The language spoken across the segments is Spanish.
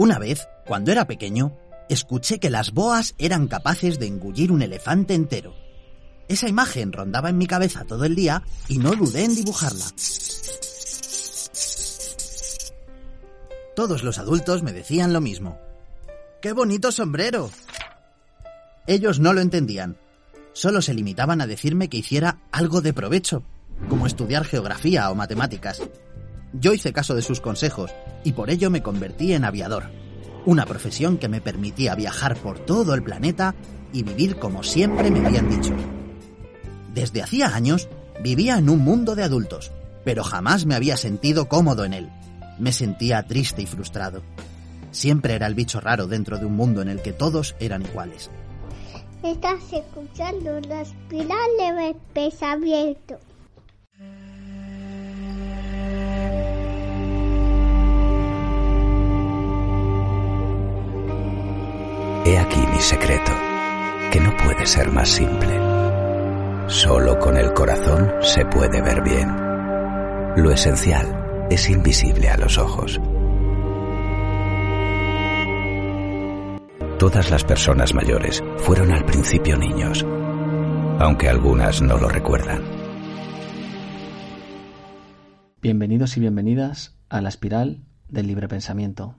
Una vez, cuando era pequeño, escuché que las boas eran capaces de engullir un elefante entero. Esa imagen rondaba en mi cabeza todo el día y no dudé en dibujarla. Todos los adultos me decían lo mismo. ¡Qué bonito sombrero! Ellos no lo entendían. Solo se limitaban a decirme que hiciera algo de provecho, como estudiar geografía o matemáticas. Yo hice caso de sus consejos y por ello me convertí en aviador, una profesión que me permitía viajar por todo el planeta y vivir como siempre me habían dicho. Desde hacía años vivía en un mundo de adultos, pero jamás me había sentido cómodo en él. Me sentía triste y frustrado. Siempre era el bicho raro dentro de un mundo en el que todos eran iguales. Estás escuchando la espiral de pensamiento. He aquí mi secreto, que no puede ser más simple. Solo con el corazón se puede ver bien. Lo esencial es invisible a los ojos. Todas las personas mayores fueron al principio niños, aunque algunas no lo recuerdan. Bienvenidos y bienvenidas a la espiral del libre pensamiento.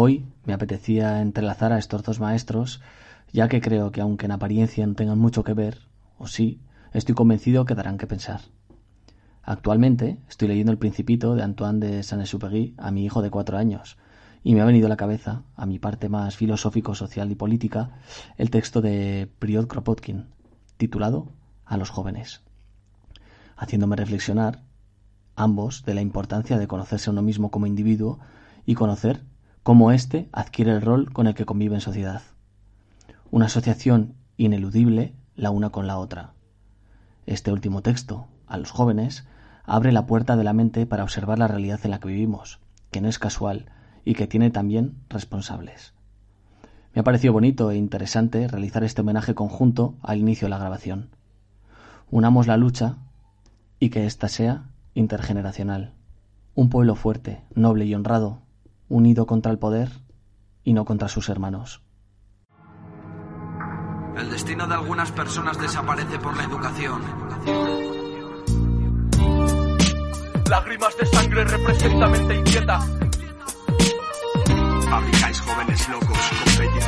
Hoy me apetecía entrelazar a estos dos maestros, ya que creo que aunque en apariencia no tengan mucho que ver, o sí, estoy convencido que darán que pensar. Actualmente estoy leyendo El Principito de Antoine de Saint-Exupéry a mi hijo de cuatro años, y me ha venido a la cabeza, a mi parte más filosófico, social y política, el texto de Priod Kropotkin, titulado A los jóvenes, haciéndome reflexionar, ambos, de la importancia de conocerse a uno mismo como individuo y conocer cómo éste adquiere el rol con el que convive en sociedad. Una asociación ineludible la una con la otra. Este último texto, a los jóvenes, abre la puerta de la mente para observar la realidad en la que vivimos, que no es casual y que tiene también responsables. Me ha parecido bonito e interesante realizar este homenaje conjunto al inicio de la grabación. Unamos la lucha y que ésta sea intergeneracional. Un pueblo fuerte, noble y honrado unido contra el poder y no contra sus hermanos. El destino de algunas personas desaparece por la educación. Lágrimas de sangre representa mente inquieta. Fabricáis jóvenes locos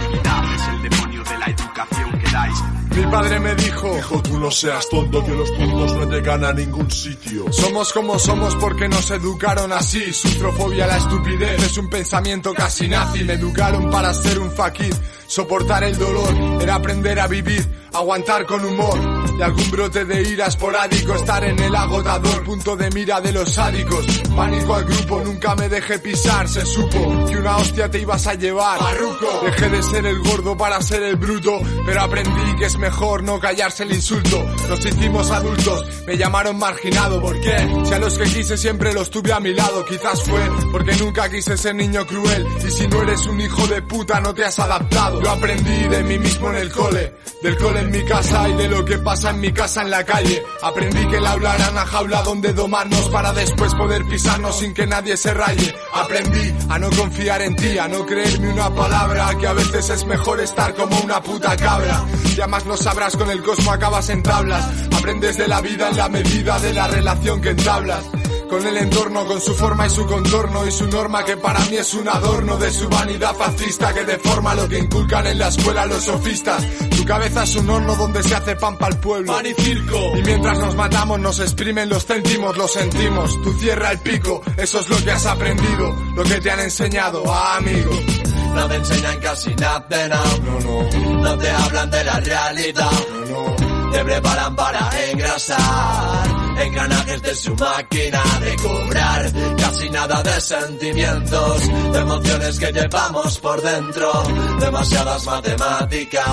dignidad. Es el demonio de la educación que dais. Mi padre me dijo, hijo, tú no seas tonto, que los tontos no llegan a ningún sitio. Somos como somos porque nos educaron así. Sustrofobia, la estupidez, es un pensamiento casi nazi. Me educaron para ser un fakir. Soportar el dolor era aprender a vivir, aguantar con humor y algún brote de ira esporádico, estar en el agotador punto de mira de los sádicos. Pánico al grupo, nunca me dejé pisar, se supo que una hostia te ibas a llevar. Dejé de ser el gordo para ser el bruto, pero aprendí que es mejor no callarse el insulto. Nos hicimos adultos, me llamaron marginado, ¿por qué? Si a los que quise siempre los tuve a mi lado, quizás fue porque nunca quise ser niño cruel. Y si no eres un hijo de puta, no te has adaptado. Yo aprendí de mí mismo en el cole, del cole en mi casa y de lo que pasa en mi casa en la calle. Aprendí que el aula era una jaula donde domarnos para después poder pisarnos sin que nadie se raye. Aprendí a no confiar en ti, a no creerme una palabra, que a veces es mejor estar como una puta cabra. Ya más lo sabrás con el cosmo acabas en tablas. Aprendes de la vida en la medida de la relación que entablas con el entorno, con su forma y su contorno y su norma que para mí es un adorno de su vanidad fascista que deforma lo que inculcan en la escuela los sofistas. Tu cabeza es un horno donde se hace pan para el pueblo. Pan y circo. Y mientras nos matamos nos exprimen los céntimos, lo sentimos. Tú cierra el pico, eso es lo que has aprendido, lo que te han enseñado, ah, amigo. No te enseñan casi nada, no, No, no, no te hablan de la realidad, no, no. te preparan para engrasar engranajes de su máquina de cobrar. Casi nada de sentimientos, de emociones que llevamos por dentro, demasiadas matemáticas,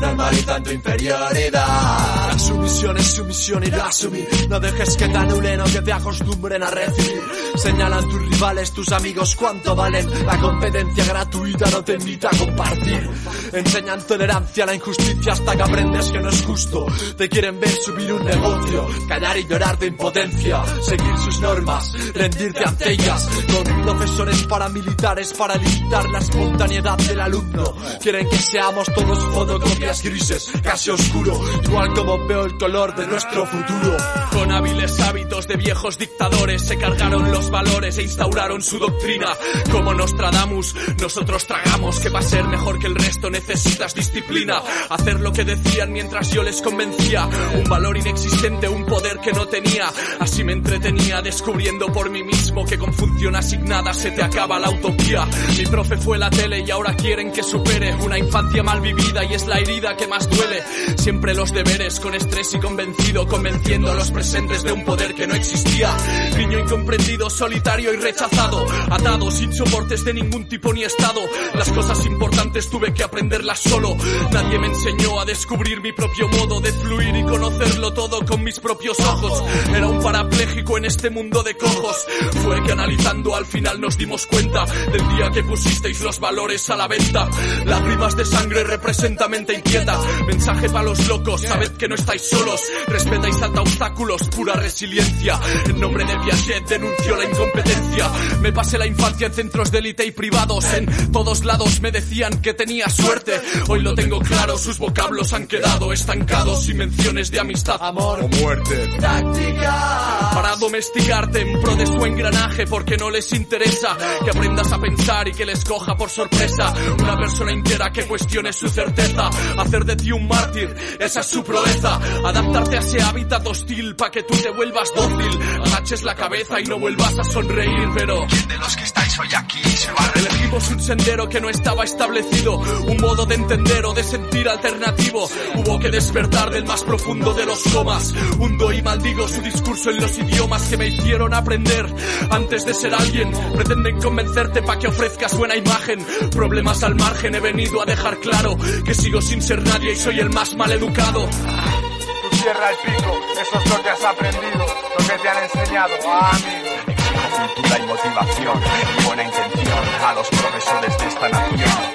normalizan tu inferioridad. La sumisión es sumisión y la asumir, no dejes que te anulen o que te acostumbren a recibir. Señalan tus rivales, tus amigos cuánto valen, la competencia gratuita no te invita a compartir. Enseñan tolerancia a la injusticia hasta que aprendes que no es justo. Te quieren ver subir un negocio, y llorar de impotencia, seguir sus normas, rendirte ante ellas. Con profesores paramilitares para limitar la espontaneidad del alumno. Quieren que seamos todos fotocopias grises, casi oscuro, igual como veo el color de nuestro futuro. Con hábiles hábitos de viejos dictadores se cargaron los valores e instauraron su doctrina. Como Nostradamus, nosotros tragamos que para ser mejor que el resto necesitas disciplina. Hacer lo que decían mientras yo les convencía. Un valor inexistente, un poder que no tenía. Así me entretenía descubriendo por mí mismo que con función asignada se te acaba la utopía. Mi profe fue la tele y ahora quieren que supere una infancia mal vivida y es la herida que más duele. Siempre los deberes con estrés y convencido, convenciendo a los presentes de un poder que no existía. Niño incomprendido, solitario y rechazado, atado sin soportes de ningún tipo ni estado. Las cosas importantes tuve que aprenderlas solo. Nadie me enseñó a descubrir mi propio modo de fluir y conocerlo todo con mis propios ojos. Era un parapléjico en este mundo de cojos. Fue que analizando al final nos dimos cuenta del día que pusisteis los valores a la venta. Lágrimas de sangre representa mente inquieta. Mensaje para los locos, sabed que no estáis solos. Respeta y salta obstáculos, pura resiliencia. En nombre de Piaget denunció la incompetencia. Me pasé la infancia en centros de élite y privados. En todos lados me decían que tenía suerte. Hoy lo tengo claro, sus vocablos han quedado estancados y menciones de amistad, amor O muerte. Táctica. para domesticarte en pro de su engranaje porque no les interesa que aprendas a pensar y que les coja por sorpresa una persona entera que cuestione su certeza hacer de ti un mártir esa es su proeza adaptarte a ese hábitat hostil pa' que tú te vuelvas dócil agaches la cabeza y no vuelvas a sonreír pero De los que estáis hoy aquí se va a Elegimos un sendero que no estaba establecido, un modo de entender o de sentir alternativo. Hubo que despertar del más profundo de los comas. Hundo y maldigo su discurso en los idiomas que me hicieron aprender. Antes de ser alguien, pretenden convencerte para que ofrezcas buena imagen. Problemas al margen, he venido a dejar claro que sigo sin ser nadie y soy el más mal educado. Tú cierra el pico, eso es lo que has aprendido, lo que te han enseñado, ah, amigo. cultura y motivación y buena intención a los profesores de esta nación.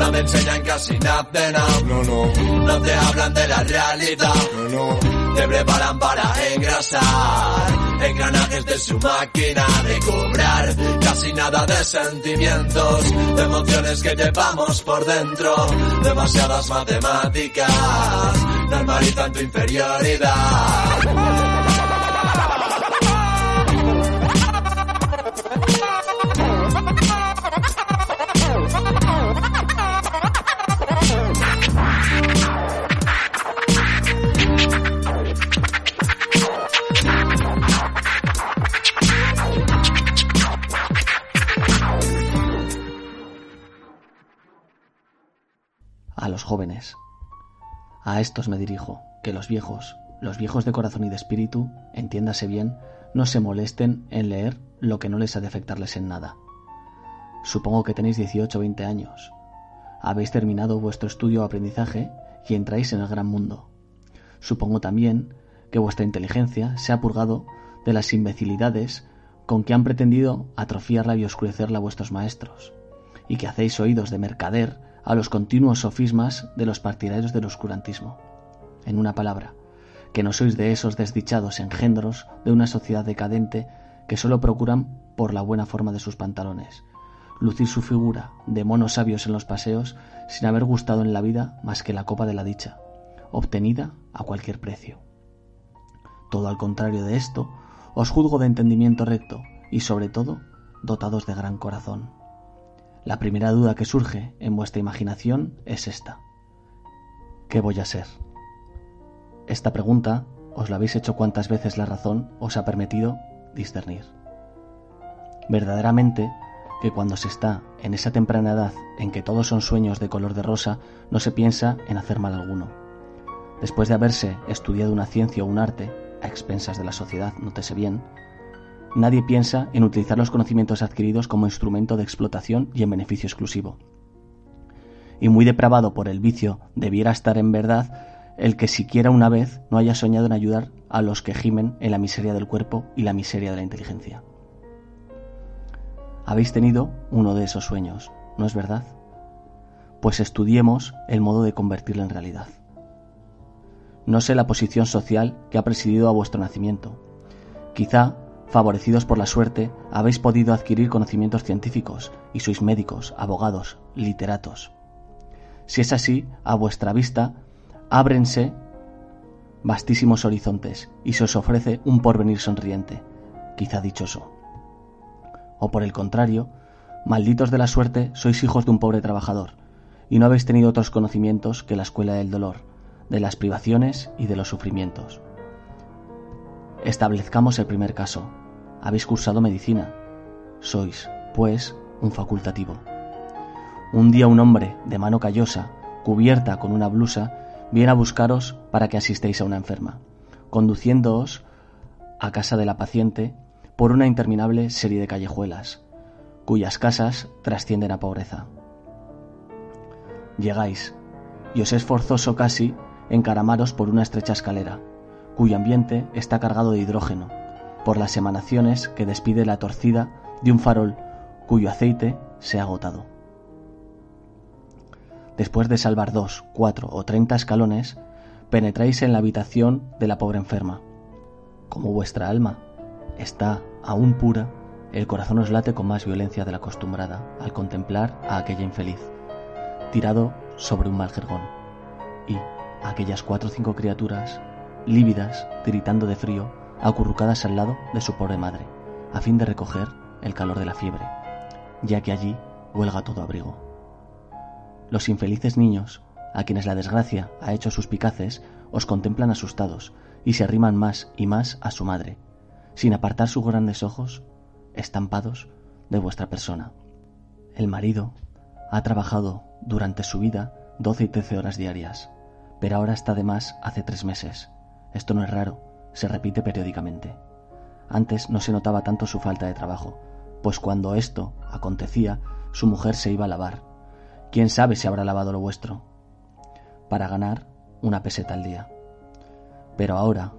No te enseñan casi nada, No, no, no te hablan de la realidad. no, no. Te preparan para engrasar engranajes de su máquina de cobrar casi nada de sentimientos, de emociones que llevamos por dentro, demasiadas matemáticas, normalizan tu inferioridad. Jóvenes. A estos me dirijo, que los viejos, los viejos de corazón y de espíritu, entiéndase bien, no se molesten en leer lo que no les ha de afectarles en nada. Supongo que tenéis 18 o 20 años. Habéis terminado vuestro estudio o aprendizaje y entráis en el gran mundo. Supongo también que vuestra inteligencia se ha purgado de las imbecilidades con que han pretendido atrofiarla y oscurecerla vuestros maestros, y que hacéis oídos de mercader a los continuos sofismas de los partidarios del oscurantismo. En una palabra, que no sois de esos desdichados engendros de una sociedad decadente que solo procuran, por la buena forma de sus pantalones, lucir su figura de monos sabios en los paseos sin haber gustado en la vida más que la copa de la dicha, obtenida a cualquier precio. Todo al contrario de esto, os juzgo de entendimiento recto y sobre todo dotados de gran corazón. La primera duda que surge en vuestra imaginación es esta. ¿Qué voy a ser? Esta pregunta os la habéis hecho cuantas veces la razón os ha permitido discernir. Verdaderamente que cuando se está en esa temprana edad en que todos son sueños de color de rosa, no se piensa en hacer mal alguno. Después de haberse estudiado una ciencia o un arte, a expensas de la sociedad, nótese bien, nadie piensa en utilizar los conocimientos adquiridos como instrumento de explotación y en beneficio exclusivo. Y muy depravado por el vicio debiera estar en verdad el que siquiera una vez no haya soñado en ayudar a los que gimen en la miseria del cuerpo y la miseria de la inteligencia. Habéis tenido uno de esos sueños, ¿no es verdad? Pues estudiemos el modo de convertirlo en realidad. No sé la posición social que ha presidido a vuestro nacimiento. Quizá, favorecidos por la suerte, habéis podido adquirir conocimientos científicos y sois médicos, abogados, literatos. Si es así, a vuestra vista ábrense vastísimos horizontes y se os ofrece un porvenir sonriente, quizá dichoso. O por el contrario, malditos de la suerte, sois hijos de un pobre trabajador, y no habéis tenido otros conocimientos que la escuela del dolor, de las privaciones y de los sufrimientos. Establezcamos el primer caso. Habéis cursado medicina. Sois, pues, un facultativo. Un día un hombre, de mano callosa, cubierta con una blusa, viene a buscaros para que asistéis a una enferma, conduciéndoos a casa de la paciente por una interminable serie de callejuelas, cuyas casas trascienden a pobreza. Llegáis, y os es forzoso casi encaramaros por una estrecha escalera, cuyo ambiente está cargado de hidrógeno, por las emanaciones que despide la torcida de un farol cuyo aceite se ha agotado. Después de salvar dos, cuatro o treinta escalones, penetráis en la habitación de la pobre enferma. Como vuestra alma está aún pura, el corazón os late con más violencia de la acostumbrada al contemplar a aquella infeliz, tirado sobre un mal jergón, y aquellas cuatro o cinco criaturas, lívidas, tiritando de frío, acurrucadas al lado de su pobre madre, a fin de recoger el calor de la fiebre, ya que allí huelga todo abrigo. Los infelices niños, a quienes la desgracia ha hecho suspicaces, os contemplan asustados y se arriman más y más a su madre, sin apartar sus grandes ojos, estampados de vuestra persona. El marido ha trabajado durante su vida doce y trece horas diarias, pero ahora está de más hace tres meses. Esto no es raro, se repite periódicamente. Antes no se notaba tanto su falta de trabajo, pues cuando esto acontecía, su mujer se iba a lavar quién sabe si habrá lavado lo vuestro, para ganar una peseta al día. Pero ahora,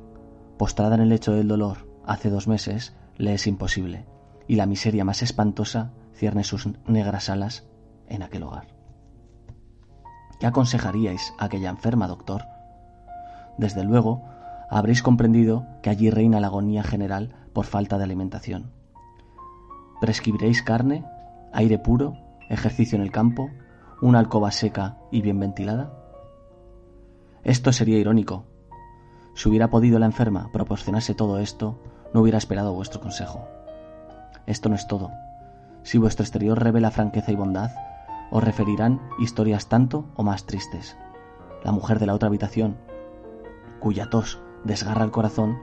postrada en el lecho del dolor hace dos meses, le es imposible, y la miseria más espantosa cierne sus negras alas en aquel hogar. ¿Qué aconsejaríais a aquella enferma, doctor? Desde luego, habréis comprendido que allí reina la agonía general por falta de alimentación. ¿Prescribiréis carne, aire puro, ejercicio en el campo, una alcoba seca y bien ventilada? Esto sería irónico. Si hubiera podido la enferma proporcionarse todo esto, no hubiera esperado vuestro consejo. Esto no es todo. Si vuestro exterior revela franqueza y bondad, os referirán historias tanto o más tristes. La mujer de la otra habitación, cuya tos desgarra el corazón,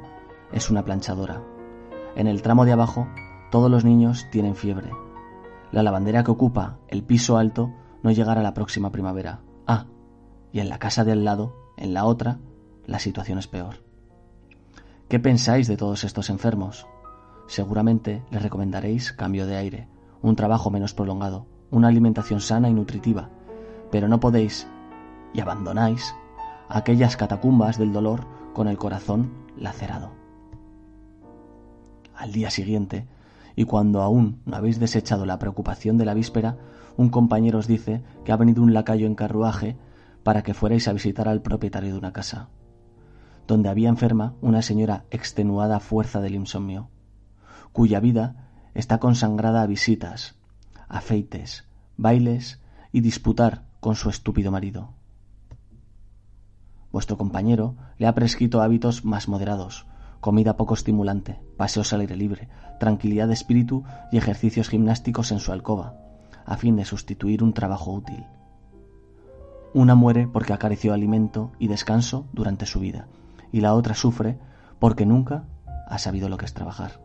es una planchadora. En el tramo de abajo, todos los niños tienen fiebre. La lavandera que ocupa el piso alto no llegará la próxima primavera. Ah, y en la casa de al lado, en la otra, la situación es peor. ¿Qué pensáis de todos estos enfermos? Seguramente les recomendaréis cambio de aire, un trabajo menos prolongado, una alimentación sana y nutritiva, pero no podéis y abandonáis aquellas catacumbas del dolor con el corazón lacerado. Al día siguiente, y cuando aún no habéis desechado la preocupación de la víspera, un compañero os dice que ha venido un lacayo en carruaje para que fuerais a visitar al propietario de una casa, donde había enferma una señora extenuada fuerza del insomnio, cuya vida está consangrada a visitas, afeites, bailes y disputar con su estúpido marido. Vuestro compañero le ha prescrito hábitos más moderados, comida poco estimulante, paseos al aire libre, tranquilidad de espíritu y ejercicios gimnásticos en su alcoba, a fin de sustituir un trabajo útil. Una muere porque acarició alimento y descanso durante su vida, y la otra sufre porque nunca ha sabido lo que es trabajar.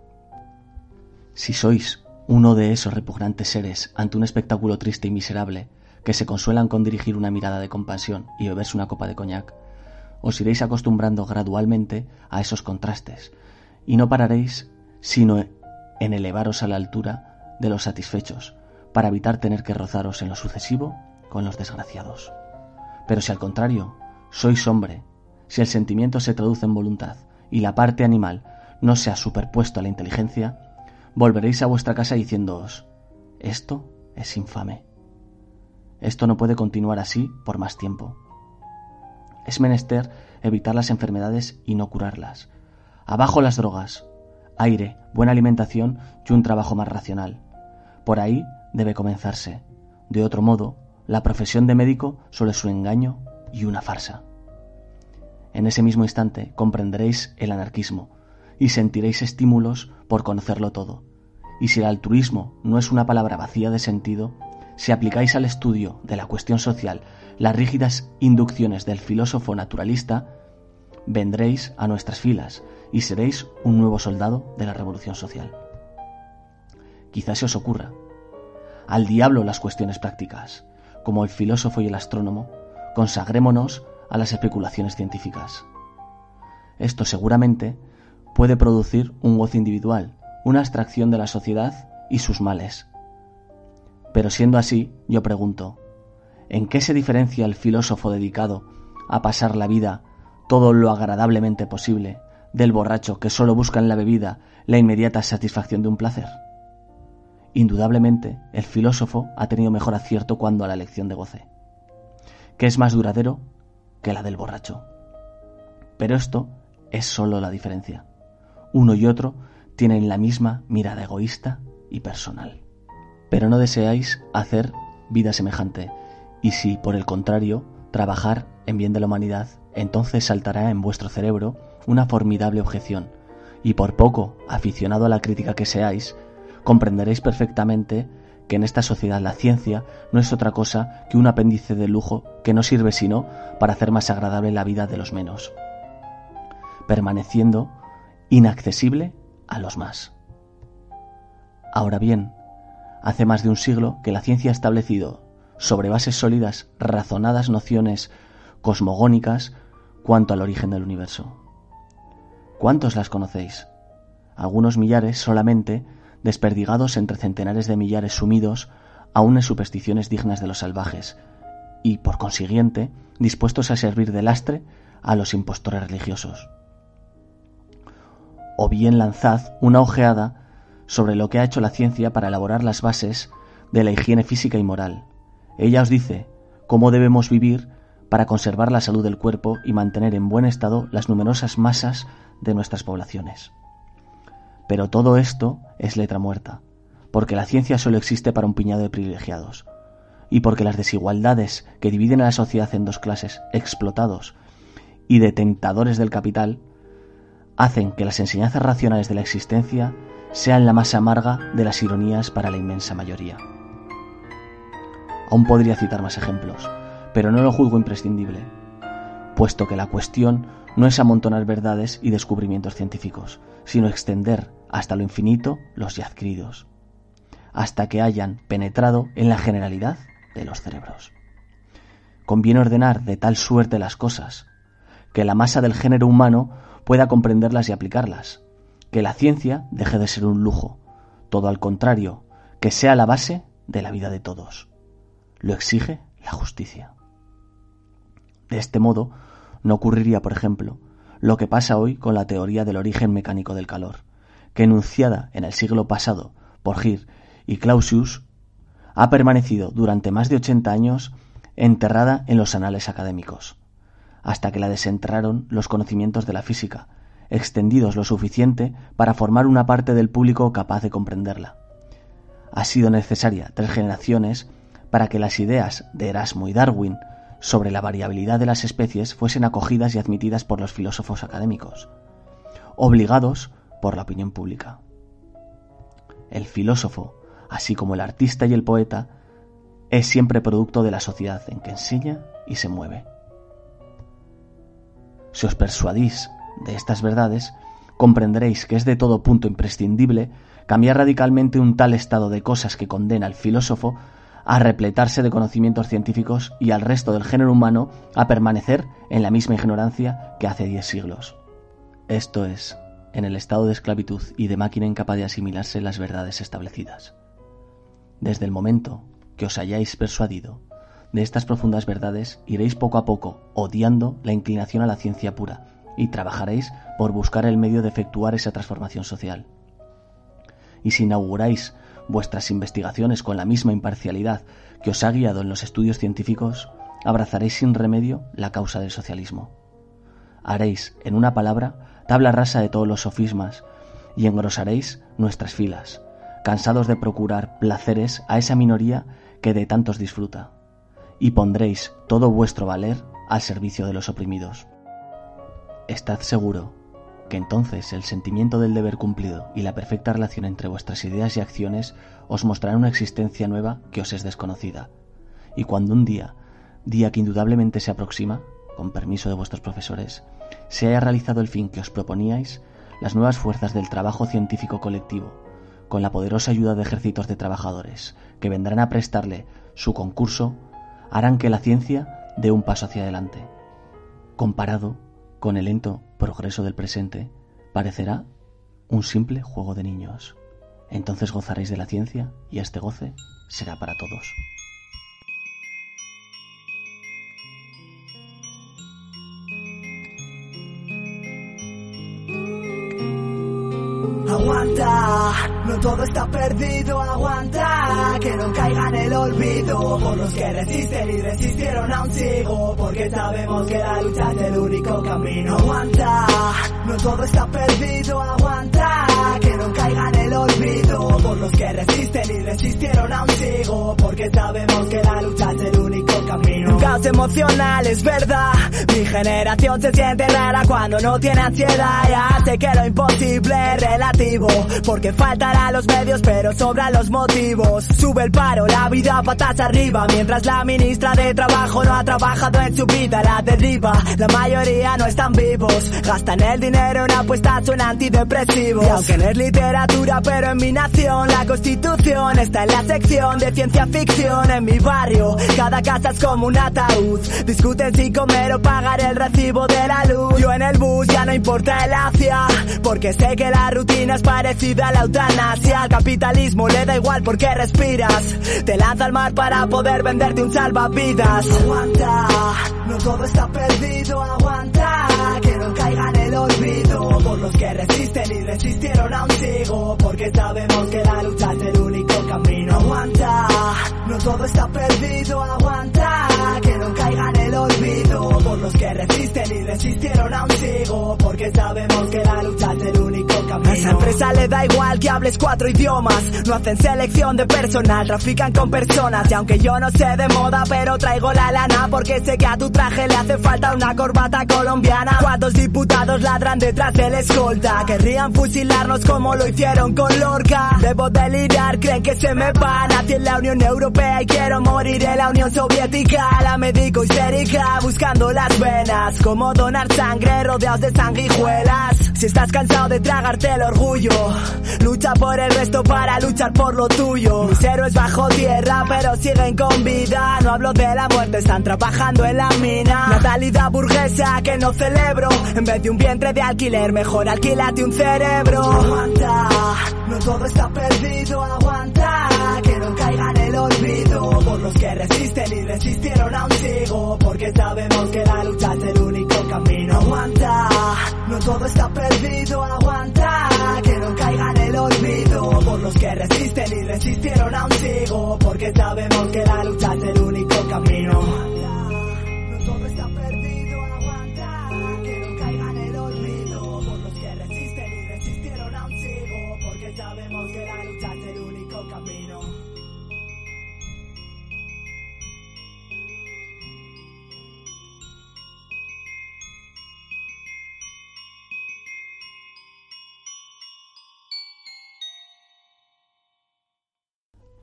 Si sois uno de esos repugnantes seres ante un espectáculo triste y miserable, que se consuelan con dirigir una mirada de compasión y beberse una copa de coñac, os iréis acostumbrando gradualmente a esos contrastes, y no pararéis sino en elevaros a la altura de los satisfechos, para evitar tener que rozaros en lo sucesivo con los desgraciados. Pero si al contrario, sois hombre, si el sentimiento se traduce en voluntad y la parte animal no se ha superpuesto a la inteligencia, volveréis a vuestra casa diciéndoos, esto es infame. Esto no puede continuar así por más tiempo. Es menester evitar las enfermedades y no curarlas. Abajo las drogas, aire, buena alimentación y un trabajo más racional. Por ahí debe comenzarse. De otro modo, la profesión de médico solo es un engaño y una farsa. En ese mismo instante comprenderéis el anarquismo y sentiréis estímulos por conocerlo todo. Y si el altruismo no es una palabra vacía de sentido, si aplicáis al estudio de la cuestión social las rígidas inducciones del filósofo naturalista, vendréis a nuestras filas y seréis un nuevo soldado de la revolución social. Quizás se os ocurra. Al diablo las cuestiones prácticas. Como el filósofo y el astrónomo, consagrémonos a las especulaciones científicas. Esto seguramente puede producir un gozo individual, una abstracción de la sociedad y sus males. Pero siendo así, yo pregunto, ¿en qué se diferencia el filósofo dedicado a pasar la vida todo lo agradablemente posible del borracho que solo busca en la bebida la inmediata satisfacción de un placer? Indudablemente, el filósofo ha tenido mejor acierto cuando a la elección de goce, que es más duradero que la del borracho. Pero esto es solo la diferencia. Uno y otro tienen la misma mirada egoísta y personal. Pero no deseáis hacer vida semejante, y si, por el contrario, trabajar en bien de la humanidad, entonces saltará en vuestro cerebro una formidable objeción, y por poco aficionado a la crítica que seáis, comprenderéis perfectamente que en esta sociedad la ciencia no es otra cosa que un apéndice de lujo que no sirve sino para hacer más agradable la vida de los menos, permaneciendo inaccesible a los más. Ahora bien, hace más de un siglo que la ciencia ha establecido, sobre bases sólidas, razonadas nociones cosmogónicas cuanto al origen del universo. ¿Cuántos las conocéis? Algunos millares solamente desperdigados entre centenares de millares sumidos aún en supersticiones dignas de los salvajes, y, por consiguiente, dispuestos a servir de lastre a los impostores religiosos. O bien lanzad una ojeada sobre lo que ha hecho la ciencia para elaborar las bases de la higiene física y moral. Ella os dice cómo debemos vivir para conservar la salud del cuerpo y mantener en buen estado las numerosas masas de nuestras poblaciones. Pero todo esto es letra muerta, porque la ciencia solo existe para un piñado de privilegiados, y porque las desigualdades que dividen a la sociedad en dos clases, explotados y detentadores del capital, hacen que las enseñanzas racionales de la existencia sean la más amarga de las ironías para la inmensa mayoría. Aún podría citar más ejemplos, pero no lo juzgo imprescindible, puesto que la cuestión no es amontonar verdades y descubrimientos científicos, sino extender hasta lo infinito los ya adquiridos, hasta que hayan penetrado en la generalidad de los cerebros. Conviene ordenar de tal suerte las cosas, que la masa del género humano pueda comprenderlas y aplicarlas, que la ciencia deje de ser un lujo, todo al contrario, que sea la base de la vida de todos. Lo exige la justicia. De este modo, no ocurriría, por ejemplo, lo que pasa hoy con la teoría del origen mecánico del calor, que enunciada en el siglo pasado por Gir y Clausius, ha permanecido durante más de 80 años enterrada en los anales académicos, hasta que la desenterraron los conocimientos de la física, extendidos lo suficiente para formar una parte del público capaz de comprenderla. Ha sido necesaria tres generaciones para que las ideas de Erasmo y Darwin sobre la variabilidad de las especies fuesen acogidas y admitidas por los filósofos académicos, obligados por la opinión pública. El filósofo, así como el artista y el poeta, es siempre producto de la sociedad en que enseña y se mueve. Si os persuadís de estas verdades, comprenderéis que es de todo punto imprescindible cambiar radicalmente un tal estado de cosas que condena al filósofo a repletarse de conocimientos científicos y al resto del género humano a permanecer en la misma ignorancia que hace diez siglos. Esto es, en el estado de esclavitud y de máquina incapaz de asimilarse las verdades establecidas. Desde el momento que os hayáis persuadido de estas profundas verdades, iréis poco a poco odiando la inclinación a la ciencia pura y trabajaréis por buscar el medio de efectuar esa transformación social. Y si inauguráis vuestras investigaciones con la misma imparcialidad que os ha guiado en los estudios científicos, abrazaréis sin remedio la causa del socialismo. Haréis, en una palabra, tabla rasa de todos los sofismas y engrosaréis nuestras filas, cansados de procurar placeres a esa minoría que de tantos disfruta, y pondréis todo vuestro valer al servicio de los oprimidos. Estad seguro que entonces el sentimiento del deber cumplido y la perfecta relación entre vuestras ideas y acciones os mostrarán una existencia nueva que os es desconocida. Y cuando un día, día que indudablemente se aproxima, con permiso de vuestros profesores, se haya realizado el fin que os proponíais, las nuevas fuerzas del trabajo científico colectivo, con la poderosa ayuda de ejércitos de trabajadores que vendrán a prestarle su concurso, harán que la ciencia dé un paso hacia adelante. Comparado con el lento progreso del presente, parecerá un simple juego de niños. Entonces gozaréis de la ciencia y este goce será para todos. No todo está perdido, aguanta, que no caiga en el olvido por los que resisten y resistieron aún sigo, porque sabemos que la lucha es el único camino. Aguanta, no todo está perdido, aguanta, caiga el olvido por los que resisten y resistieron aún sigo, porque sabemos que la lucha es el único camino. Un caos emocional es verdad, mi generación se siente rara cuando no tiene ansiedad, ya sé que lo imposible es relativo, porque faltará los medios pero sobran los motivos. Sube el paro, la vida patas arriba, mientras la ministra de trabajo no ha trabajado en su vida, la derriba. La mayoría no están vivos, gastan el dinero en apuestas son antidepresivos. Y aunque no es literatura pero en mi nación, la constitución está en la sección de ciencia ficción en mi barrio. Cada casa es como un ataúd, discuten si comer o pagar el recibo de la luz. Yo en el bus ya no importa el hacia, porque sé que la rutina es parecida a la eutanasia. Al capitalismo le da igual porque respiras. Te lanza al mar para poder venderte un salvavidas. Aguanta, no todo está perdido, aguanta. Por los que resisten y resistieron aún sigo. Porque sabemos que la lucha es el único camino. Aguanta, no todo está perdido, aguanta. Que no caiga en el olvido por los que resisten y resistieron aún sigo. Porque sabemos que la lucha es el único camino. A esa empresa le da igual que hables cuatro idiomas. No hacen selección de personal, trafican con personas. Y aunque yo no sé de moda, pero traigo la lana. Porque sé que a tu traje le hace falta una corbata colombiana. ¿Cuántos diputados ladran detrás del escolta? Querrían fusilarnos como lo hicieron con Lorca. Debo delirar, creen que se me va. Nací en la Unión Europea y quiero morir en la Unión Soviética. La médico histérica, buscando las venas. Como donar sangre rodeados de sanguijuelas. Si estás cansado de tragarte el orgullo, lucha por el resto para luchar por lo tuyo. Mis héroes bajo tierra, pero siguen con vida. No hablo de la muerte, están trabajando en la mina. Natalidad burguesa que no celebro. En vez de un vientre de alquiler, mejor alquilate un cerebro. Aguanta, no todo está perdido, aguanta. Por los que resisten y resistieron aún sigo. Porque sabemos que la lucha es el único camino. Aguanta, no todo está perdido, aguanta. Que no caiga en el olvido por los que resisten y resistieron aún sigo. Porque sabemos que la lucha es el único camino.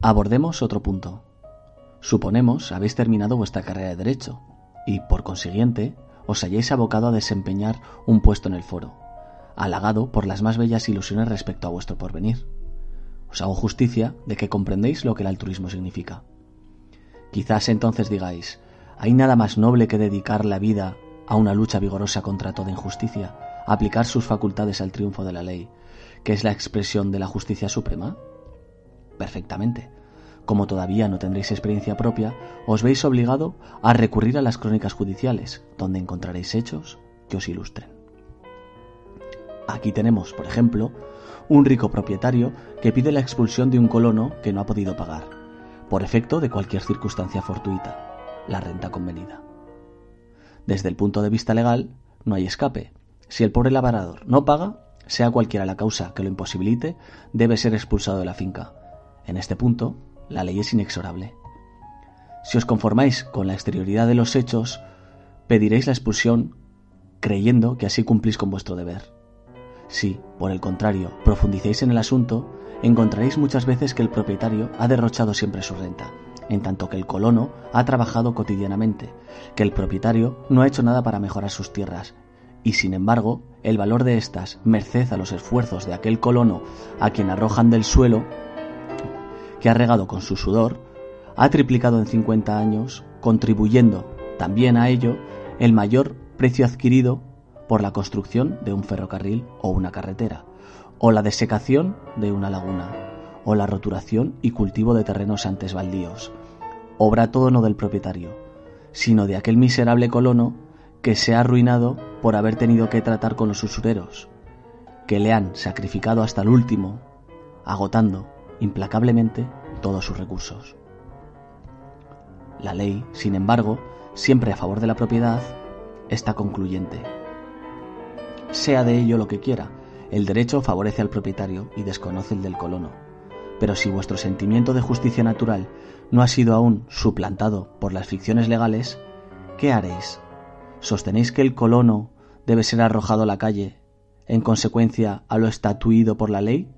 Abordemos otro punto. Suponemos habéis terminado vuestra carrera de Derecho y, por consiguiente, os hayáis abocado a desempeñar un puesto en el foro, halagado por las más bellas ilusiones respecto a vuestro porvenir. Os hago justicia de que comprendéis lo que el altruismo significa. Quizás entonces digáis, ¿hay nada más noble que dedicar la vida a una lucha vigorosa contra toda injusticia? aplicar sus facultades al triunfo de la ley, que es la expresión de la justicia suprema? Perfectamente. Como todavía no tendréis experiencia propia, os veis obligado a recurrir a las crónicas judiciales, donde encontraréis hechos que os ilustren. Aquí tenemos, por ejemplo, un rico propietario que pide la expulsión de un colono que no ha podido pagar, por efecto de cualquier circunstancia fortuita, la renta convenida. Desde el punto de vista legal, no hay escape. Si el pobre labrador no paga, sea cualquiera la causa que lo imposibilite, debe ser expulsado de la finca. En este punto, la ley es inexorable. Si os conformáis con la exterioridad de los hechos, pediréis la expulsión creyendo que así cumplís con vuestro deber. Si, por el contrario, profundicéis en el asunto, encontraréis muchas veces que el propietario ha derrochado siempre su renta, en tanto que el colono ha trabajado cotidianamente, que el propietario no ha hecho nada para mejorar sus tierras, y sin embargo, el valor de éstas, merced a los esfuerzos de aquel colono a quien arrojan del suelo, que ha regado con su sudor, ha triplicado en 50 años, contribuyendo también a ello el mayor precio adquirido por la construcción de un ferrocarril o una carretera, o la desecación de una laguna, o la roturación y cultivo de terrenos antes baldíos, obra todo no del propietario, sino de aquel miserable colono que se ha arruinado por haber tenido que tratar con los usureros, que le han sacrificado hasta el último, agotando implacablemente todos sus recursos. La ley, sin embargo, siempre a favor de la propiedad, está concluyente sea de ello lo que quiera, el derecho favorece al propietario y desconoce el del colono. Pero si vuestro sentimiento de justicia natural no ha sido aún suplantado por las ficciones legales, ¿qué haréis? ¿Sostenéis que el colono debe ser arrojado a la calle en consecuencia a lo estatuido por la ley?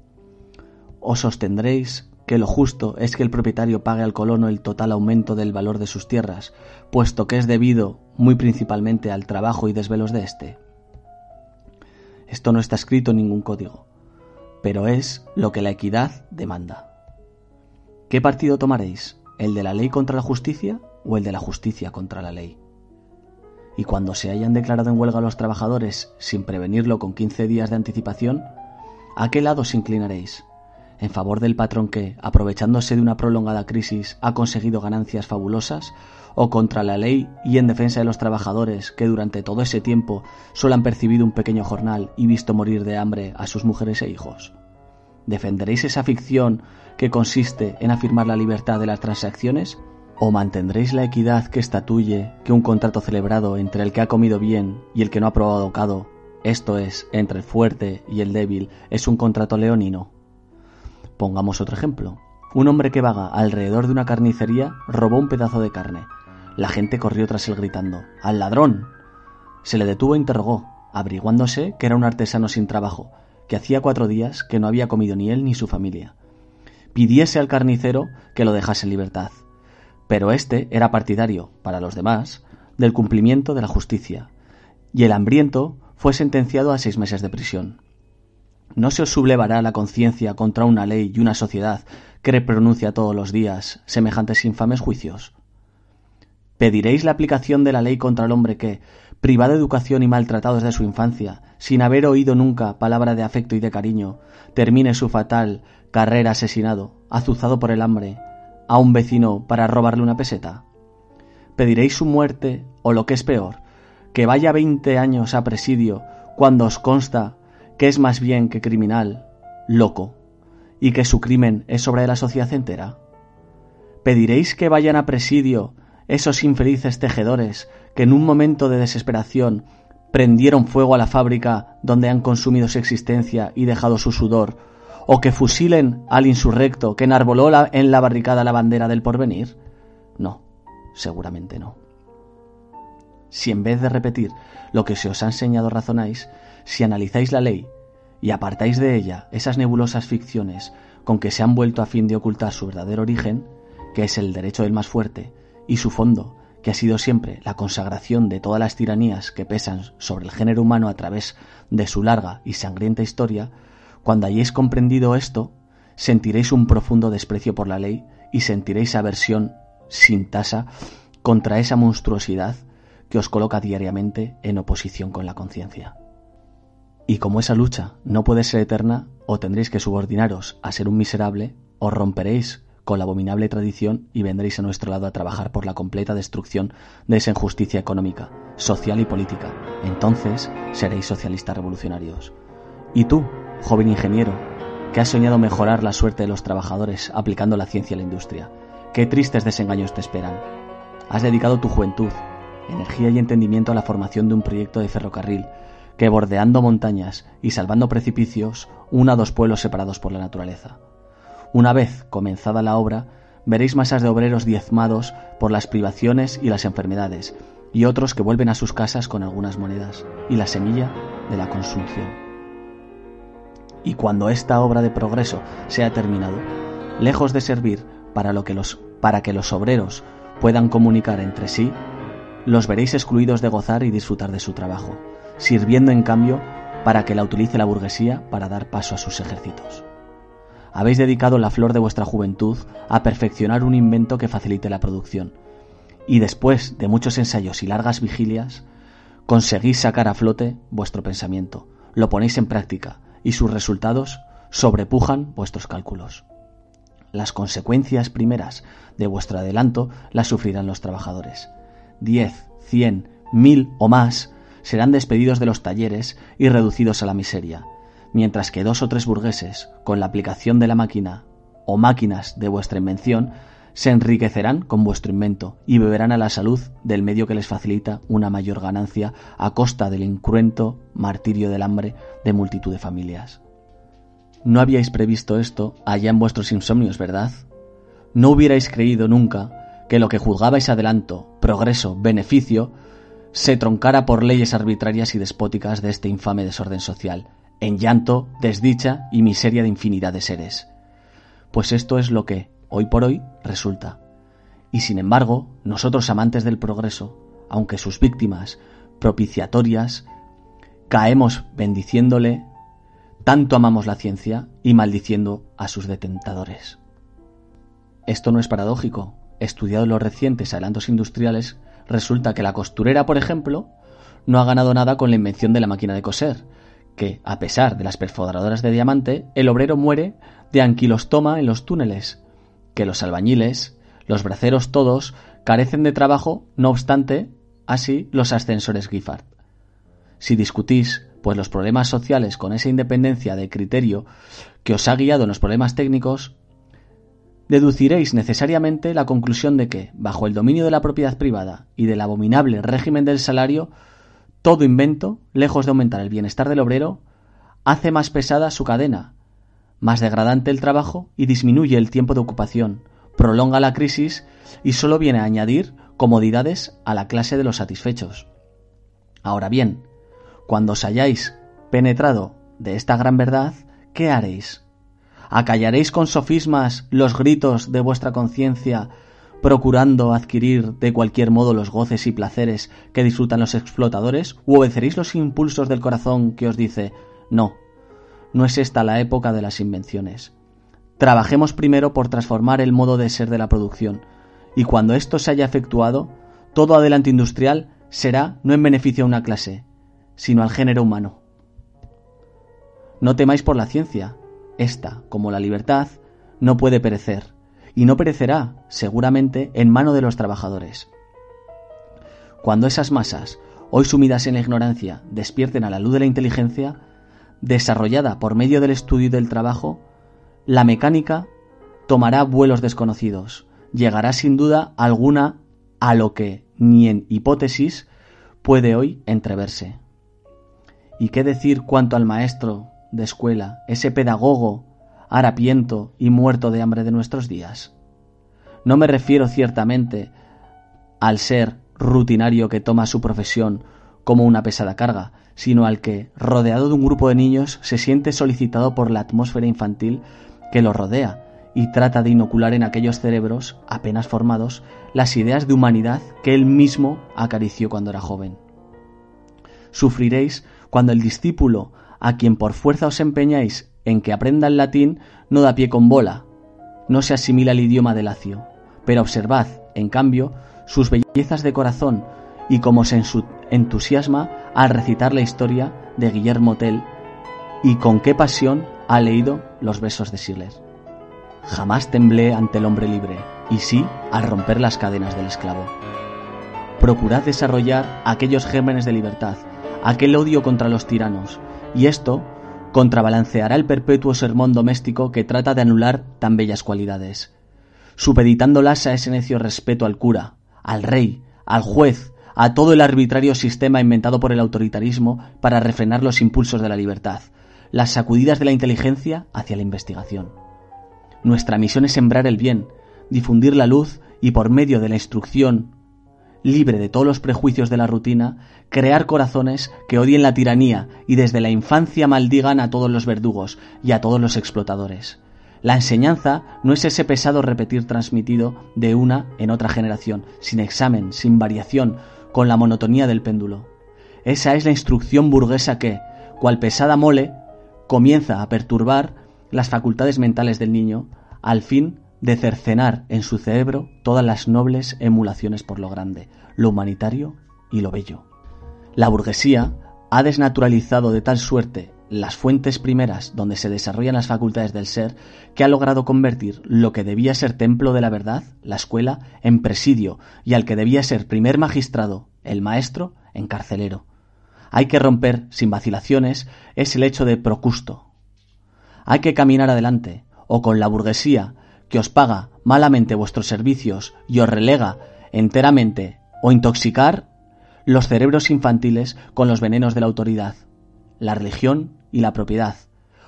¿O sostendréis que lo justo es que el propietario pague al colono el total aumento del valor de sus tierras, puesto que es debido muy principalmente al trabajo y desvelos de éste? Esto no está escrito en ningún código, pero es lo que la equidad demanda. ¿Qué partido tomaréis? ¿El de la ley contra la justicia o el de la justicia contra la ley? Y cuando se hayan declarado en huelga los trabajadores sin prevenirlo con 15 días de anticipación, ¿a qué lado os inclinaréis? ¿En favor del patrón que, aprovechándose de una prolongada crisis, ha conseguido ganancias fabulosas? o contra la ley y en defensa de los trabajadores que durante todo ese tiempo solo han percibido un pequeño jornal y visto morir de hambre a sus mujeres e hijos? ¿Defenderéis esa ficción que consiste en afirmar la libertad de las transacciones? ¿O mantendréis la equidad que estatuye que un contrato celebrado entre el que ha comido bien y el que no ha probado cado, esto es, entre el fuerte y el débil, es un contrato leonino? Pongamos otro ejemplo. Un hombre que vaga alrededor de una carnicería robó un pedazo de carne, la gente corrió tras él gritando ¡Al ladrón! Se le detuvo e interrogó, averiguándose que era un artesano sin trabajo, que hacía cuatro días que no había comido ni él ni su familia. Pidiese al carnicero que lo dejase en libertad. Pero éste era partidario, para los demás, del cumplimiento de la justicia, y el hambriento fue sentenciado a seis meses de prisión. ¿No se os sublevará la conciencia contra una ley y una sociedad que pronuncia todos los días semejantes infames juicios? Pediréis la aplicación de la ley contra el hombre que, privado de educación y maltratado desde su infancia, sin haber oído nunca palabra de afecto y de cariño, termine su fatal carrera asesinado, azuzado por el hambre, a un vecino para robarle una peseta. Pediréis su muerte, o lo que es peor, que vaya veinte años a presidio cuando os consta que es más bien que criminal, loco, y que su crimen es sobre la sociedad entera. Pediréis que vayan a presidio esos infelices tejedores que en un momento de desesperación prendieron fuego a la fábrica donde han consumido su existencia y dejado su sudor, o que fusilen al insurrecto que enarboló en la barricada la bandera del porvenir? No, seguramente no. Si en vez de repetir lo que se os ha enseñado razonáis, si analizáis la ley y apartáis de ella esas nebulosas ficciones con que se han vuelto a fin de ocultar su verdadero origen, que es el derecho del más fuerte, y su fondo, que ha sido siempre la consagración de todas las tiranías que pesan sobre el género humano a través de su larga y sangrienta historia, cuando hayáis comprendido esto, sentiréis un profundo desprecio por la ley y sentiréis aversión sin tasa contra esa monstruosidad que os coloca diariamente en oposición con la conciencia. Y como esa lucha no puede ser eterna, o tendréis que subordinaros a ser un miserable, o romperéis con la abominable tradición y vendréis a nuestro lado a trabajar por la completa destrucción de esa injusticia económica, social y política. Entonces seréis socialistas revolucionarios. Y tú, joven ingeniero, que has soñado mejorar la suerte de los trabajadores aplicando la ciencia a la industria, qué tristes desengaños te esperan. Has dedicado tu juventud, energía y entendimiento a la formación de un proyecto de ferrocarril que bordeando montañas y salvando precipicios una a dos pueblos separados por la naturaleza. Una vez comenzada la obra, veréis masas de obreros diezmados por las privaciones y las enfermedades, y otros que vuelven a sus casas con algunas monedas y la semilla de la consunción. Y cuando esta obra de progreso sea terminado, lejos de servir para, lo que los, para que los obreros puedan comunicar entre sí, los veréis excluidos de gozar y disfrutar de su trabajo, sirviendo en cambio para que la utilice la burguesía para dar paso a sus ejércitos habéis dedicado la flor de vuestra juventud a perfeccionar un invento que facilite la producción. Y después de muchos ensayos y largas vigilias, conseguís sacar a flote vuestro pensamiento, lo ponéis en práctica y sus resultados sobrepujan vuestros cálculos. Las consecuencias primeras de vuestro adelanto las sufrirán los trabajadores. Diez, cien, mil o más serán despedidos de los talleres y reducidos a la miseria, mientras que dos o tres burgueses, con la aplicación de la máquina o máquinas de vuestra invención, se enriquecerán con vuestro invento y beberán a la salud del medio que les facilita una mayor ganancia a costa del incruento martirio del hambre de multitud de familias. No habíais previsto esto allá en vuestros insomnios, ¿verdad? No hubierais creído nunca que lo que juzgabais adelanto, progreso, beneficio, se troncara por leyes arbitrarias y despóticas de este infame desorden social, en llanto, desdicha y miseria de infinidad de seres. Pues esto es lo que, hoy por hoy, resulta. Y sin embargo, nosotros amantes del progreso, aunque sus víctimas propiciatorias, caemos bendiciéndole, tanto amamos la ciencia y maldiciendo a sus detentadores. Esto no es paradójico. Estudiado los recientes adelantos industriales, resulta que la costurera, por ejemplo, no ha ganado nada con la invención de la máquina de coser, que, a pesar de las perforadoras de diamante, el obrero muere de anquilostoma en los túneles, que los albañiles, los braceros todos, carecen de trabajo, no obstante, así los ascensores Giffard. Si discutís, pues los problemas sociales con esa independencia de criterio que os ha guiado en los problemas técnicos, deduciréis necesariamente la conclusión de que, bajo el dominio de la propiedad privada y del abominable régimen del salario, todo invento, lejos de aumentar el bienestar del obrero, hace más pesada su cadena, más degradante el trabajo y disminuye el tiempo de ocupación, prolonga la crisis y solo viene a añadir comodidades a la clase de los satisfechos. Ahora bien, cuando os hayáis penetrado de esta gran verdad, ¿qué haréis? ¿Acallaréis con sofismas los gritos de vuestra conciencia procurando adquirir de cualquier modo los goces y placeres que disfrutan los explotadores? ¿U obedeceréis los impulsos del corazón que os dice, no, no es esta la época de las invenciones? Trabajemos primero por transformar el modo de ser de la producción, y cuando esto se haya efectuado, todo adelante industrial será no en beneficio a una clase, sino al género humano. No temáis por la ciencia, esta, como la libertad, no puede perecer, y no perecerá, seguramente, en mano de los trabajadores. Cuando esas masas, hoy sumidas en la ignorancia, despierten a la luz de la inteligencia, desarrollada por medio del estudio y del trabajo, la mecánica tomará vuelos desconocidos, llegará sin duda alguna a lo que ni en hipótesis puede hoy entreverse. ¿Y qué decir cuanto al maestro de escuela, ese pedagogo harapiento y muerto de hambre de nuestros días? No me refiero ciertamente al ser rutinario que toma su profesión como una pesada carga, sino al que, rodeado de un grupo de niños, se siente solicitado por la atmósfera infantil que lo rodea y trata de inocular en aquellos cerebros apenas formados las ideas de humanidad que él mismo acarició cuando era joven. Sufriréis cuando el discípulo a quien por fuerza os empeñáis en que aprenda el latín no da pie con bola, no se asimila al idioma de Lacio, pero observad, en cambio, sus bellezas de corazón y cómo se entusiasma al recitar la historia de Guillermo Tell y con qué pasión ha leído los versos de Schiller. Jamás temblé ante el hombre libre, y sí al romper las cadenas del esclavo. Procurad desarrollar aquellos gérmenes de libertad, aquel odio contra los tiranos, y esto contrabalanceará el perpetuo sermón doméstico que trata de anular tan bellas cualidades, supeditándolas a ese necio respeto al cura, al rey, al juez, a todo el arbitrario sistema inventado por el autoritarismo para refrenar los impulsos de la libertad, las sacudidas de la inteligencia hacia la investigación. Nuestra misión es sembrar el bien, difundir la luz y por medio de la instrucción libre de todos los prejuicios de la rutina, crear corazones que odien la tiranía y desde la infancia maldigan a todos los verdugos y a todos los explotadores. La enseñanza no es ese pesado repetir transmitido de una en otra generación, sin examen, sin variación, con la monotonía del péndulo. Esa es la instrucción burguesa que, cual pesada mole, comienza a perturbar las facultades mentales del niño, al fin de cercenar en su cerebro todas las nobles emulaciones por lo grande, lo humanitario y lo bello. La burguesía ha desnaturalizado de tal suerte las fuentes primeras donde se desarrollan las facultades del ser que ha logrado convertir lo que debía ser templo de la verdad, la escuela, en presidio y al que debía ser primer magistrado, el maestro, en carcelero. Hay que romper, sin vacilaciones, ese lecho de procusto. Hay que caminar adelante, o con la burguesía que os paga malamente vuestros servicios y os relega enteramente o intoxicar los cerebros infantiles con los venenos de la autoridad, la religión y la propiedad,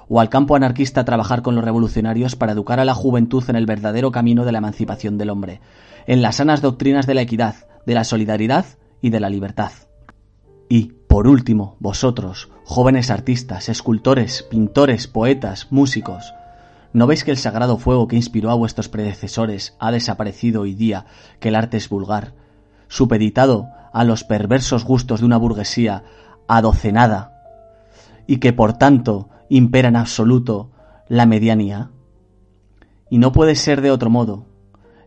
o al campo anarquista trabajar con los revolucionarios para educar a la juventud en el verdadero camino de la emancipación del hombre, en las sanas doctrinas de la equidad, de la solidaridad y de la libertad. Y, por último, vosotros, jóvenes artistas, escultores, pintores, poetas, músicos, ¿No veis que el sagrado fuego que inspiró a vuestros predecesores ha desaparecido hoy día, que el arte es vulgar, supeditado a los perversos gustos de una burguesía adocenada, y que por tanto impera en absoluto la medianía? Y no puede ser de otro modo.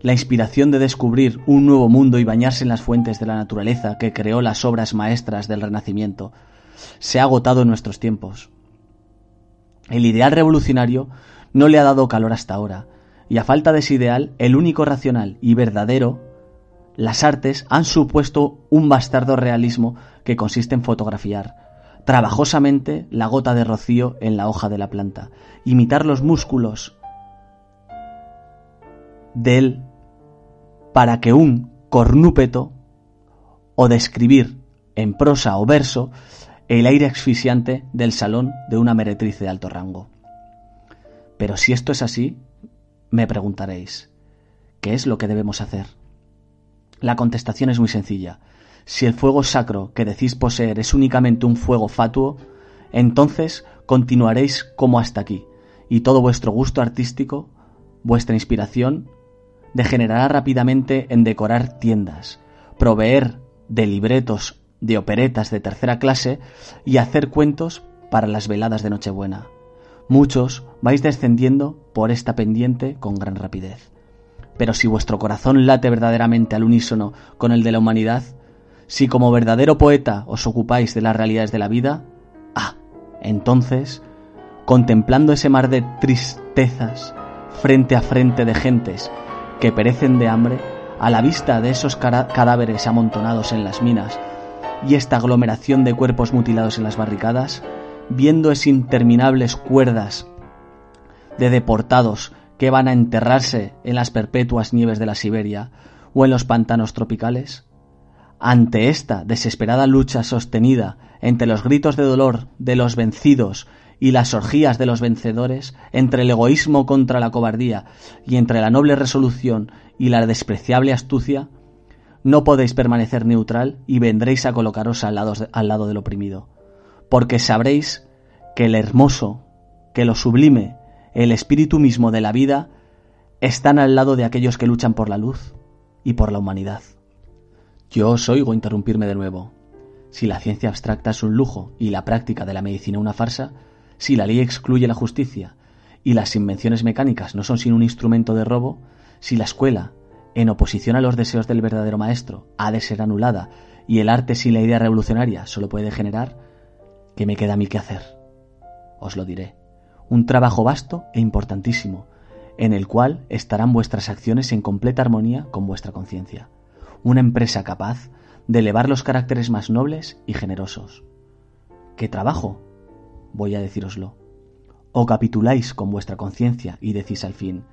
La inspiración de descubrir un nuevo mundo y bañarse en las fuentes de la naturaleza que creó las obras maestras del Renacimiento se ha agotado en nuestros tiempos. El ideal revolucionario no le ha dado calor hasta ahora, y a falta de ese ideal, el único racional y verdadero, las artes han supuesto un bastardo realismo que consiste en fotografiar trabajosamente la gota de rocío en la hoja de la planta, imitar los músculos de él para que un cornúpeto o describir en prosa o verso el aire asfixiante del salón de una meretriz de alto rango. Pero si esto es así, me preguntaréis, ¿qué es lo que debemos hacer? La contestación es muy sencilla. Si el fuego sacro que decís poseer es únicamente un fuego fatuo, entonces continuaréis como hasta aquí, y todo vuestro gusto artístico, vuestra inspiración, degenerará rápidamente en decorar tiendas, proveer de libretos de operetas de tercera clase y hacer cuentos para las veladas de Nochebuena. Muchos vais descendiendo por esta pendiente con gran rapidez. Pero si vuestro corazón late verdaderamente al unísono con el de la humanidad, si como verdadero poeta os ocupáis de las realidades de la vida, ah, entonces, contemplando ese mar de tristezas frente a frente de gentes que perecen de hambre, a la vista de esos cadáveres amontonados en las minas y esta aglomeración de cuerpos mutilados en las barricadas, viendo esas interminables cuerdas de deportados que van a enterrarse en las perpetuas nieves de la Siberia o en los pantanos tropicales? Ante esta desesperada lucha sostenida entre los gritos de dolor de los vencidos y las orgías de los vencedores, entre el egoísmo contra la cobardía y entre la noble resolución y la despreciable astucia, no podéis permanecer neutral y vendréis a colocaros al lado, al lado del oprimido porque sabréis que el hermoso, que lo sublime, el espíritu mismo de la vida, están al lado de aquellos que luchan por la luz y por la humanidad. Yo os oigo interrumpirme de nuevo. Si la ciencia abstracta es un lujo y la práctica de la medicina una farsa, si la ley excluye la justicia y las invenciones mecánicas no son sino un instrumento de robo, si la escuela, en oposición a los deseos del verdadero maestro, ha de ser anulada y el arte sin la idea revolucionaria solo puede generar, ¿Qué me queda a mí que hacer? os lo diré. Un trabajo vasto e importantísimo, en el cual estarán vuestras acciones en completa armonía con vuestra conciencia. Una empresa capaz de elevar los caracteres más nobles y generosos. ¿Qué trabajo? Voy a decíroslo. O capituláis con vuestra conciencia y decís al fin,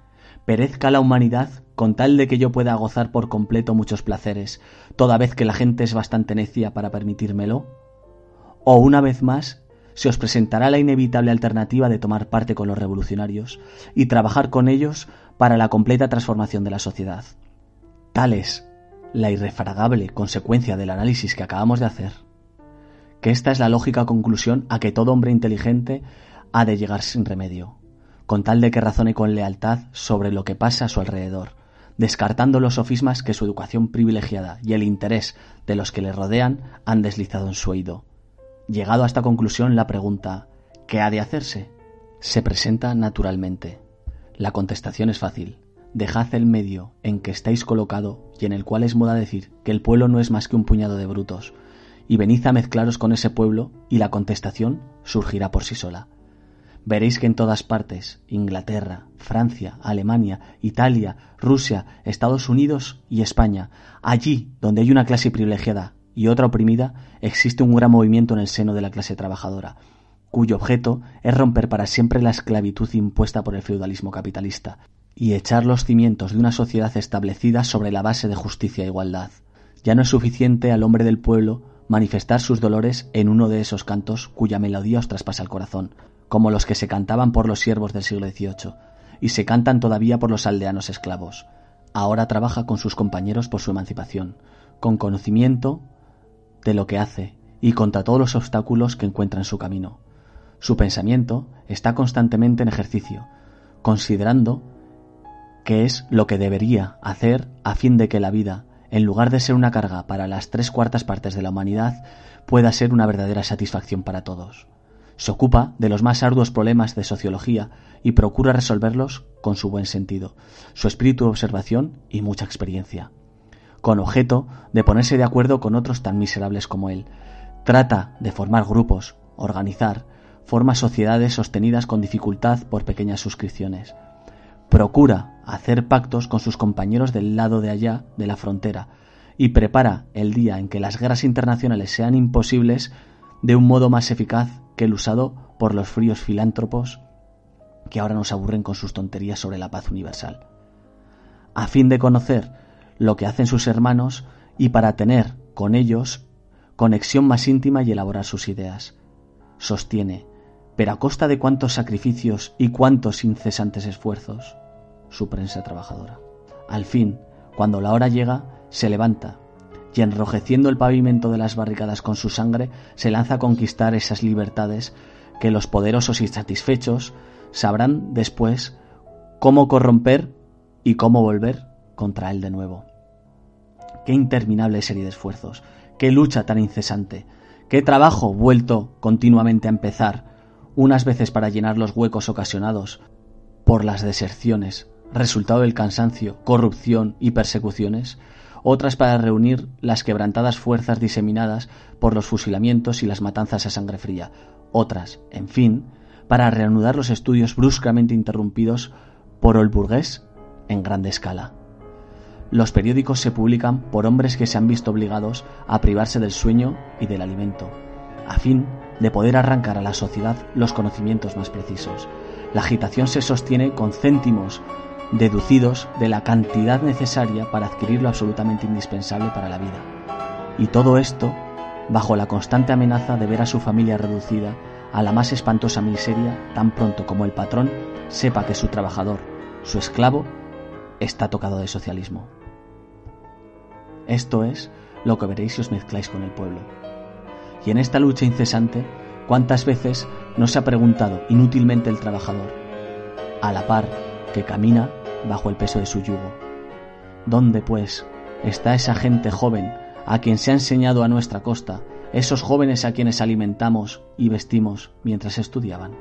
perezca la humanidad con tal de que yo pueda gozar por completo muchos placeres, toda vez que la gente es bastante necia para permitírmelo? ¿O una vez más se os presentará la inevitable alternativa de tomar parte con los revolucionarios y trabajar con ellos para la completa transformación de la sociedad? Tal es la irrefragable consecuencia del análisis que acabamos de hacer, que esta es la lógica conclusión a que todo hombre inteligente ha de llegar sin remedio con tal de que razone con lealtad sobre lo que pasa a su alrededor, descartando los sofismas que su educación privilegiada y el interés de los que le rodean han deslizado en su oído. Llegado a esta conclusión, la pregunta ¿qué ha de hacerse? se presenta naturalmente. La contestación es fácil. Dejad el medio en que estáis colocado y en el cual es moda decir que el pueblo no es más que un puñado de brutos, y venid a mezclaros con ese pueblo y la contestación surgirá por sí sola veréis que en todas partes, Inglaterra, Francia, Alemania, Italia, Rusia, Estados Unidos y España, allí donde hay una clase privilegiada y otra oprimida, existe un gran movimiento en el seno de la clase trabajadora, cuyo objeto es romper para siempre la esclavitud impuesta por el feudalismo capitalista y echar los cimientos de una sociedad establecida sobre la base de justicia e igualdad. Ya no es suficiente al hombre del pueblo manifestar sus dolores en uno de esos cantos cuya melodía os traspasa el corazón, como los que se cantaban por los siervos del siglo XVIII, y se cantan todavía por los aldeanos esclavos. Ahora trabaja con sus compañeros por su emancipación, con conocimiento de lo que hace y contra todos los obstáculos que encuentra en su camino. Su pensamiento está constantemente en ejercicio, considerando qué es lo que debería hacer a fin de que la vida, en lugar de ser una carga para las tres cuartas partes de la humanidad, pueda ser una verdadera satisfacción para todos. Se ocupa de los más arduos problemas de sociología y procura resolverlos con su buen sentido, su espíritu de observación y mucha experiencia. Con objeto de ponerse de acuerdo con otros tan miserables como él, trata de formar grupos, organizar, forma sociedades sostenidas con dificultad por pequeñas suscripciones. Procura hacer pactos con sus compañeros del lado de allá de la frontera y prepara el día en que las guerras internacionales sean imposibles de un modo más eficaz que el usado por los fríos filántropos que ahora nos aburren con sus tonterías sobre la paz universal. A fin de conocer lo que hacen sus hermanos y para tener con ellos conexión más íntima y elaborar sus ideas. Sostiene, pero a costa de cuántos sacrificios y cuántos incesantes esfuerzos, su prensa trabajadora. Al fin, cuando la hora llega, se levanta, y enrojeciendo el pavimento de las barricadas con su sangre, se lanza a conquistar esas libertades que los poderosos y satisfechos sabrán después cómo corromper y cómo volver contra él de nuevo. Qué interminable serie de esfuerzos, qué lucha tan incesante, qué trabajo vuelto continuamente a empezar, unas veces para llenar los huecos ocasionados por las deserciones, resultado del cansancio, corrupción y persecuciones, otras para reunir las quebrantadas fuerzas diseminadas por los fusilamientos y las matanzas a sangre fría, otras, en fin, para reanudar los estudios bruscamente interrumpidos por el burgués en grande escala. Los periódicos se publican por hombres que se han visto obligados a privarse del sueño y del alimento, a fin de poder arrancar a la sociedad los conocimientos más precisos. La agitación se sostiene con céntimos deducidos de la cantidad necesaria para adquirir lo absolutamente indispensable para la vida. Y todo esto bajo la constante amenaza de ver a su familia reducida a la más espantosa miseria tan pronto como el patrón sepa que su trabajador, su esclavo, está tocado de socialismo. Esto es lo que veréis si os mezcláis con el pueblo. Y en esta lucha incesante, ¿cuántas veces no se ha preguntado inútilmente el trabajador, a la par que camina bajo el peso de su yugo. ¿Dónde, pues, está esa gente joven a quien se ha enseñado a nuestra costa, esos jóvenes a quienes alimentamos y vestimos mientras estudiaban?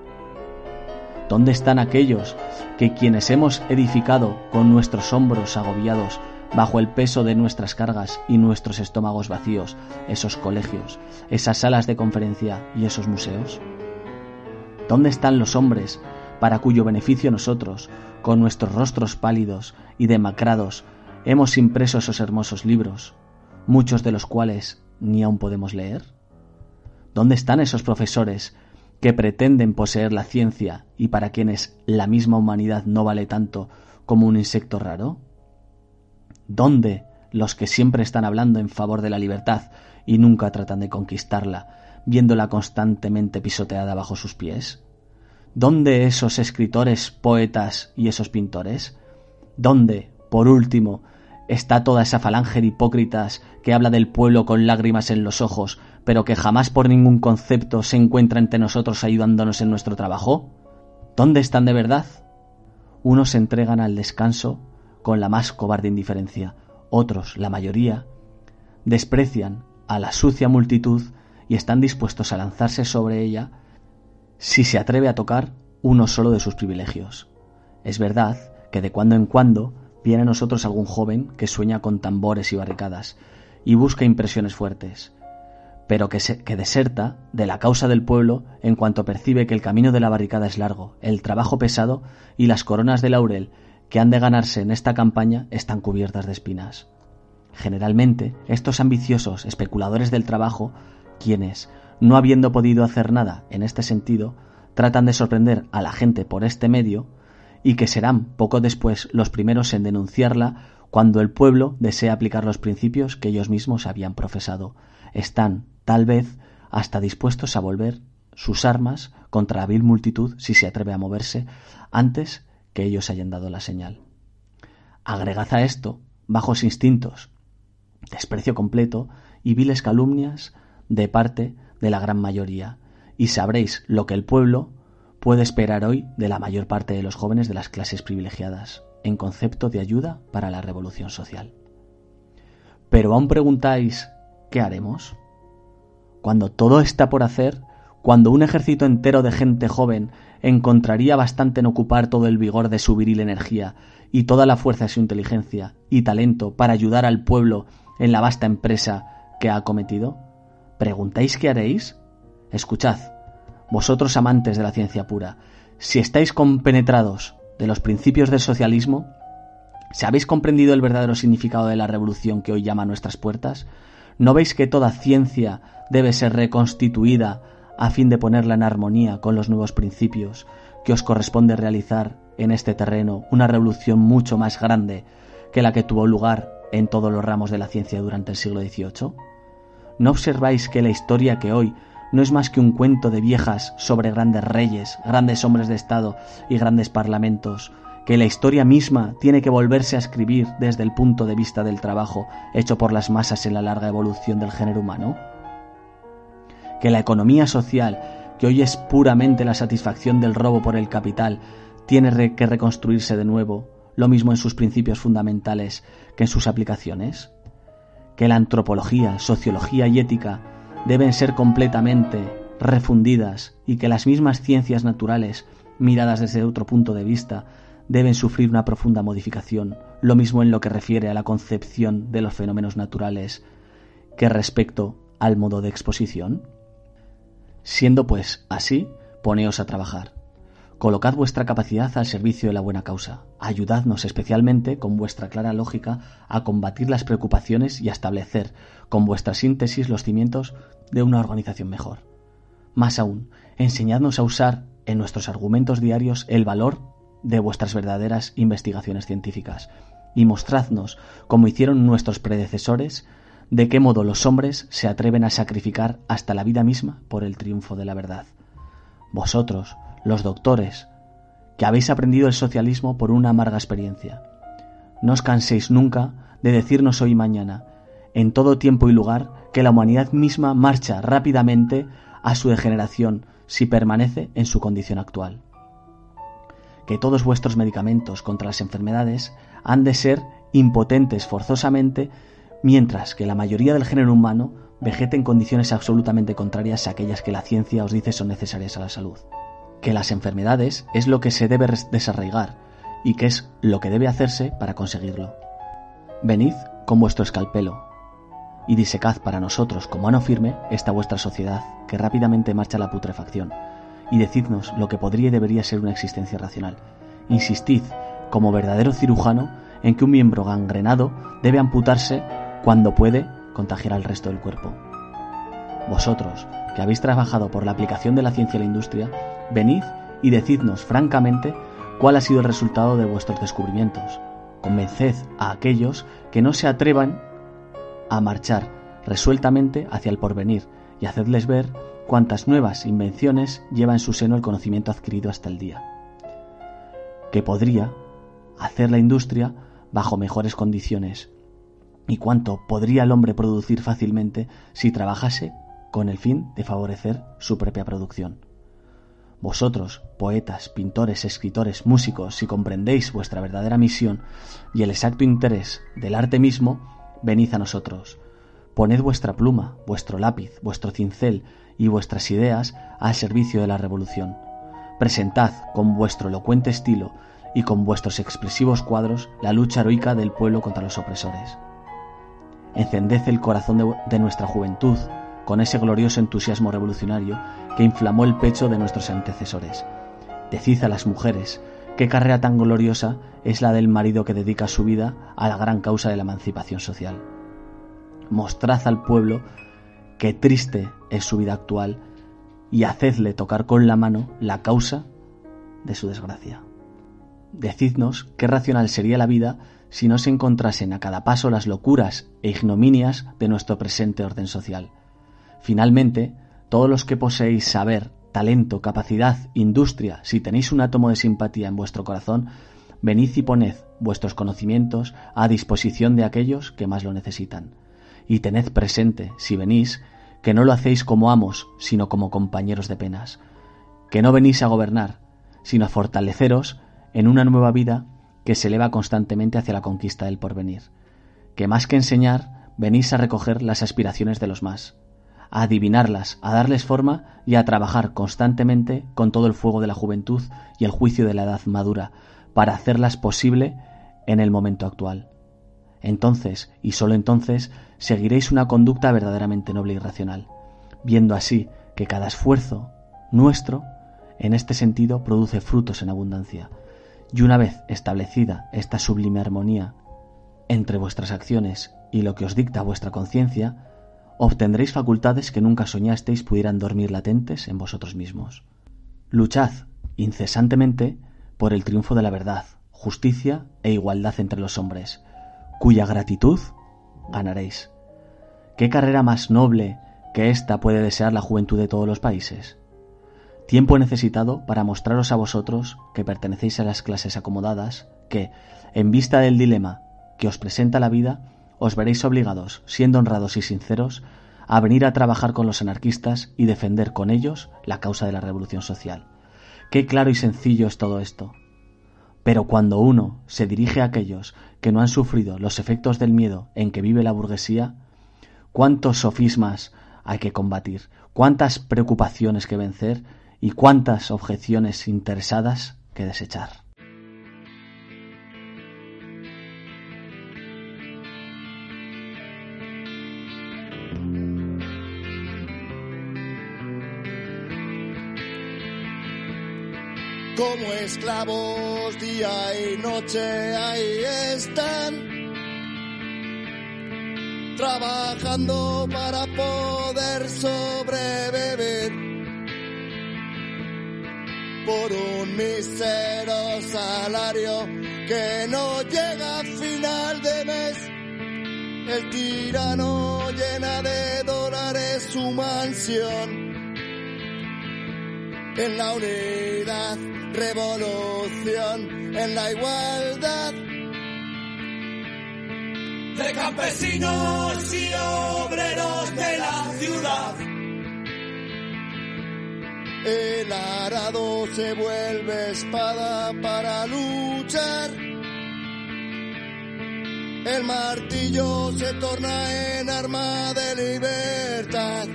¿Dónde están aquellos que quienes hemos edificado con nuestros hombros agobiados bajo el peso de nuestras cargas y nuestros estómagos vacíos, esos colegios, esas salas de conferencia y esos museos? ¿Dónde están los hombres para cuyo beneficio nosotros, con nuestros rostros pálidos y demacrados, hemos impreso esos hermosos libros, muchos de los cuales ni aún podemos leer? ¿Dónde están esos profesores que pretenden poseer la ciencia y para quienes la misma humanidad no vale tanto como un insecto raro? ¿Dónde los que siempre están hablando en favor de la libertad y nunca tratan de conquistarla, viéndola constantemente pisoteada bajo sus pies? ¿Dónde esos escritores, poetas y esos pintores? ¿Dónde, por último, está toda esa falange de hipócritas que habla del pueblo con lágrimas en los ojos, pero que jamás por ningún concepto se encuentra entre nosotros ayudándonos en nuestro trabajo? ¿Dónde están de verdad? Unos se entregan al descanso con la más cobarde indiferencia, otros, la mayoría, desprecian a la sucia multitud y están dispuestos a lanzarse sobre ella si se atreve a tocar uno solo de sus privilegios. Es verdad que de cuando en cuando viene a nosotros algún joven que sueña con tambores y barricadas y busca impresiones fuertes, pero que, se, que deserta de la causa del pueblo en cuanto percibe que el camino de la barricada es largo, el trabajo pesado y las coronas de laurel que han de ganarse en esta campaña están cubiertas de espinas. Generalmente, estos ambiciosos especuladores del trabajo, quienes, no habiendo podido hacer nada en este sentido, tratan de sorprender a la gente por este medio, y que serán poco después los primeros en denunciarla cuando el pueblo desea aplicar los principios que ellos mismos habían profesado. Están, tal vez, hasta dispuestos a volver sus armas contra la vil multitud si se atreve a moverse antes que ellos hayan dado la señal. Agregad a esto bajos instintos, desprecio completo y viles calumnias de parte de la gran mayoría, y sabréis lo que el pueblo puede esperar hoy de la mayor parte de los jóvenes de las clases privilegiadas, en concepto de ayuda para la revolución social. Pero aún preguntáis, ¿qué haremos? Cuando todo está por hacer, cuando un ejército entero de gente joven encontraría bastante en ocupar todo el vigor de su viril energía y toda la fuerza de su inteligencia y talento para ayudar al pueblo en la vasta empresa que ha cometido? ¿Preguntáis qué haréis? Escuchad, vosotros amantes de la ciencia pura, si estáis compenetrados de los principios del socialismo, si habéis comprendido el verdadero significado de la revolución que hoy llama a nuestras puertas, ¿no veis que toda ciencia debe ser reconstituida a fin de ponerla en armonía con los nuevos principios que os corresponde realizar en este terreno una revolución mucho más grande que la que tuvo lugar en todos los ramos de la ciencia durante el siglo XVIII? ¿No observáis que la historia que hoy no es más que un cuento de viejas sobre grandes reyes, grandes hombres de Estado y grandes parlamentos, que la historia misma tiene que volverse a escribir desde el punto de vista del trabajo hecho por las masas en la larga evolución del género humano? Que la economía social, que hoy es puramente la satisfacción del robo por el capital, tiene que reconstruirse de nuevo, lo mismo en sus principios fundamentales que en sus aplicaciones? ¿Que la antropología, sociología y ética deben ser completamente refundidas y que las mismas ciencias naturales, miradas desde otro punto de vista, deben sufrir una profunda modificación, lo mismo en lo que refiere a la concepción de los fenómenos naturales que respecto al modo de exposición? Siendo pues así, poneos a trabajar. Colocad vuestra capacidad al servicio de la buena causa. Ayudadnos especialmente con vuestra clara lógica a combatir las preocupaciones y a establecer con vuestra síntesis los cimientos de una organización mejor. Más aún, enseñadnos a usar en nuestros argumentos diarios el valor de vuestras verdaderas investigaciones científicas y mostradnos, como hicieron nuestros predecesores, de qué modo los hombres se atreven a sacrificar hasta la vida misma por el triunfo de la verdad. Vosotros, los doctores, que habéis aprendido el socialismo por una amarga experiencia. No os canséis nunca de decirnos hoy y mañana, en todo tiempo y lugar, que la humanidad misma marcha rápidamente a su degeneración si permanece en su condición actual. Que todos vuestros medicamentos contra las enfermedades han de ser impotentes forzosamente mientras que la mayoría del género humano vegeta en condiciones absolutamente contrarias a aquellas que la ciencia os dice son necesarias a la salud. Que las enfermedades es lo que se debe desarraigar y que es lo que debe hacerse para conseguirlo. Venid con vuestro escalpelo y disecad para nosotros como mano firme esta vuestra sociedad que rápidamente marcha a la putrefacción y decidnos lo que podría y debería ser una existencia racional. Insistid, como verdadero cirujano, en que un miembro gangrenado debe amputarse cuando puede contagiar al resto del cuerpo. Vosotros, que habéis trabajado por la aplicación de la ciencia a la industria, venid y decidnos francamente cuál ha sido el resultado de vuestros descubrimientos. Convenced a aquellos que no se atrevan a marchar resueltamente hacia el porvenir y hacedles ver cuántas nuevas invenciones lleva en su seno el conocimiento adquirido hasta el día. Que podría hacer la industria bajo mejores condiciones y cuánto podría el hombre producir fácilmente si trabajase con el fin de favorecer su propia producción. Vosotros, poetas, pintores, escritores, músicos, si comprendéis vuestra verdadera misión y el exacto interés del arte mismo, venid a nosotros. Poned vuestra pluma, vuestro lápiz, vuestro cincel y vuestras ideas al servicio de la revolución. Presentad con vuestro elocuente estilo y con vuestros expresivos cuadros la lucha heroica del pueblo contra los opresores. Encended el corazón de, de nuestra juventud con ese glorioso entusiasmo revolucionario que inflamó el pecho de nuestros antecesores. Decid a las mujeres qué carrera tan gloriosa es la del marido que dedica su vida a la gran causa de la emancipación social. Mostrad al pueblo qué triste es su vida actual y hacedle tocar con la mano la causa de su desgracia. Decidnos qué racional sería la vida si no se encontrasen a cada paso las locuras e ignominias de nuestro presente orden social. Finalmente, todos los que poseéis saber, talento, capacidad, industria, si tenéis un átomo de simpatía en vuestro corazón, venid y poned vuestros conocimientos a disposición de aquellos que más lo necesitan. Y tened presente, si venís, que no lo hacéis como amos, sino como compañeros de penas, que no venís a gobernar, sino a fortaleceros en una nueva vida que se eleva constantemente hacia la conquista del porvenir, que más que enseñar, venís a recoger las aspiraciones de los más, a adivinarlas, a darles forma y a trabajar constantemente con todo el fuego de la juventud y el juicio de la edad madura, para hacerlas posible en el momento actual. Entonces, y sólo entonces, seguiréis una conducta verdaderamente noble y racional, viendo así que cada esfuerzo nuestro, en este sentido, produce frutos en abundancia. Y una vez establecida esta sublime armonía entre vuestras acciones y lo que os dicta vuestra conciencia, obtendréis facultades que nunca soñasteis pudieran dormir latentes en vosotros mismos. Luchad incesantemente por el triunfo de la verdad, justicia e igualdad entre los hombres, cuya gratitud ganaréis. ¿Qué carrera más noble que esta puede desear la juventud de todos los países? Tiempo he necesitado para mostraros a vosotros que pertenecéis a las clases acomodadas, que, en vista del dilema que os presenta la vida, os veréis obligados, siendo honrados y sinceros, a venir a trabajar con los anarquistas y defender con ellos la causa de la revolución social. Qué claro y sencillo es todo esto. Pero cuando uno se dirige a aquellos que no han sufrido los efectos del miedo en que vive la burguesía, cuántos sofismas hay que combatir, cuántas preocupaciones que vencer y cuántas objeciones interesadas que desechar. como esclavos día y noche ahí están trabajando para poder sobrevivir por un mísero salario que no llega a final de mes. El tirano llena de dólares su mansión en la unidad revolución en la igualdad de campesinos y obreros de la ciudad. El arado se vuelve espada para luchar. El martillo se torna en arma de libertad.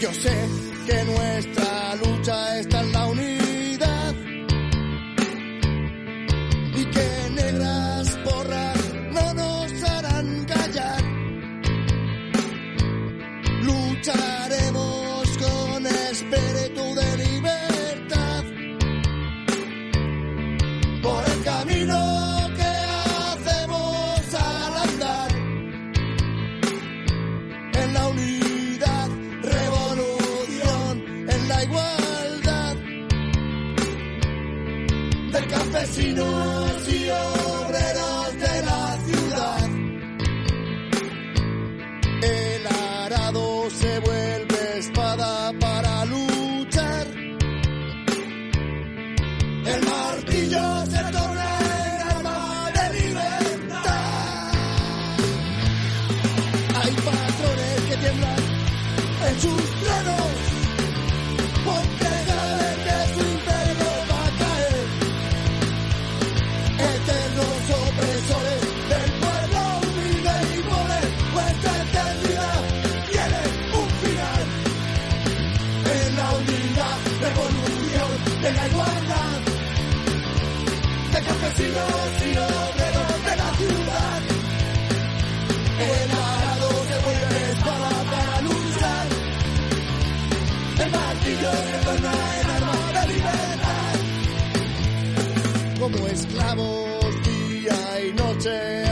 Yo sé que nuestra lucha está en la unidad campesinos esclavos día y noche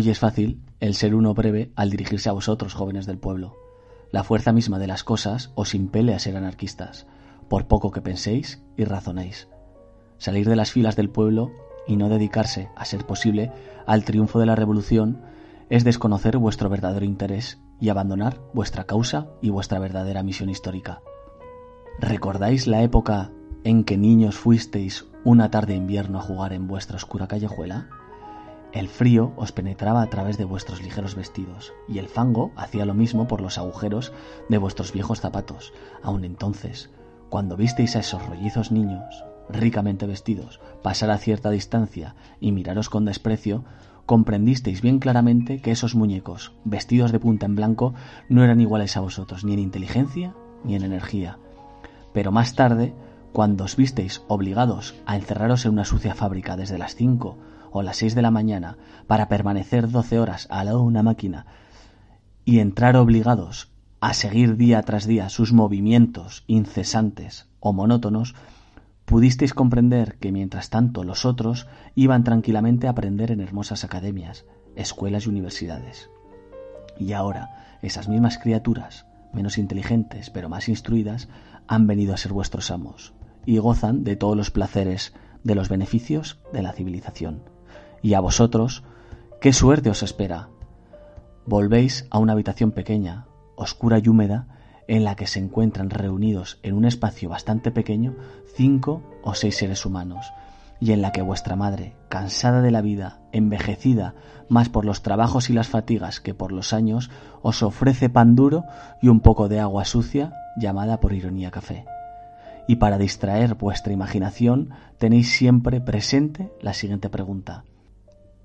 Hoy es fácil el ser uno breve al dirigirse a vosotros, jóvenes del pueblo. La fuerza misma de las cosas os impele a ser anarquistas, por poco que penséis y razonéis. Salir de las filas del pueblo y no dedicarse, a ser posible, al triunfo de la revolución es desconocer vuestro verdadero interés y abandonar vuestra causa y vuestra verdadera misión histórica. ¿Recordáis la época en que niños fuisteis una tarde de invierno a jugar en vuestra oscura callejuela? El frío os penetraba a través de vuestros ligeros vestidos, y el fango hacía lo mismo por los agujeros de vuestros viejos zapatos. Aun entonces, cuando visteis a esos rollizos niños, ricamente vestidos, pasar a cierta distancia y miraros con desprecio, comprendisteis bien claramente que esos muñecos, vestidos de punta en blanco, no eran iguales a vosotros, ni en inteligencia ni en energía, Pero más tarde, cuando os visteis obligados a encerraros en una sucia fábrica desde las 5 o las 6 de la mañana para permanecer 12 horas al lado de una máquina y entrar obligados a seguir día tras día sus movimientos incesantes o monótonos, pudisteis comprender que mientras tanto los otros iban tranquilamente a aprender en hermosas academias, escuelas y universidades. Y ahora esas mismas criaturas, menos inteligentes pero más instruidas, han venido a ser vuestros amos y gozan de todos los placeres, de los beneficios de la civilización. Y a vosotros, ¿qué suerte os espera? Volvéis a una habitación pequeña, oscura y húmeda, en la que se encuentran reunidos en un espacio bastante pequeño cinco o seis seres humanos, y en la que vuestra madre, cansada de la vida, envejecida más por los trabajos y las fatigas que por los años, os ofrece pan duro y un poco de agua sucia llamada por ironía café. Y para distraer vuestra imaginación tenéis siempre presente la siguiente pregunta.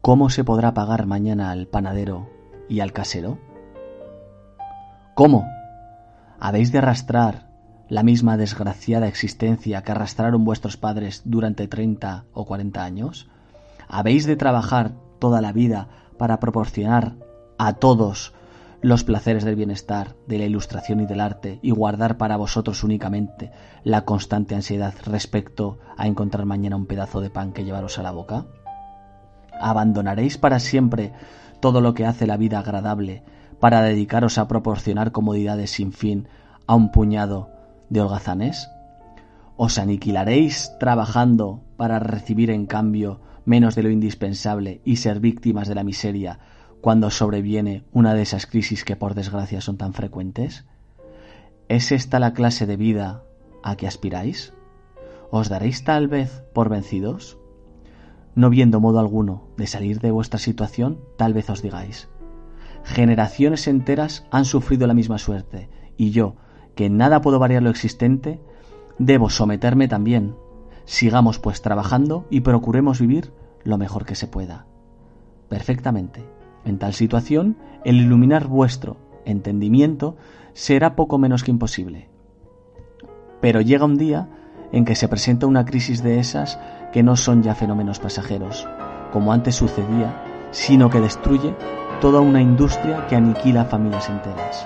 ¿Cómo se podrá pagar mañana al panadero y al casero? ¿Cómo? ¿Habéis de arrastrar la misma desgraciada existencia que arrastraron vuestros padres durante treinta o cuarenta años? ¿Habéis de trabajar toda la vida para proporcionar a todos los placeres del bienestar, de la ilustración y del arte y guardar para vosotros únicamente la constante ansiedad respecto a encontrar mañana un pedazo de pan que llevaros a la boca? ¿Abandonaréis para siempre todo lo que hace la vida agradable para dedicaros a proporcionar comodidades sin fin a un puñado de holgazanes? ¿Os aniquilaréis trabajando para recibir en cambio menos de lo indispensable y ser víctimas de la miseria cuando sobreviene una de esas crisis que por desgracia son tan frecuentes? ¿Es esta la clase de vida a que aspiráis? ¿Os daréis tal vez por vencidos? No viendo modo alguno de salir de vuestra situación, tal vez os digáis, generaciones enteras han sufrido la misma suerte, y yo, que en nada puedo variar lo existente, debo someterme también. Sigamos pues trabajando y procuremos vivir lo mejor que se pueda. Perfectamente. En tal situación, el iluminar vuestro entendimiento será poco menos que imposible. Pero llega un día en que se presenta una crisis de esas que no son ya fenómenos pasajeros, como antes sucedía, sino que destruye toda una industria que aniquila familias enteras.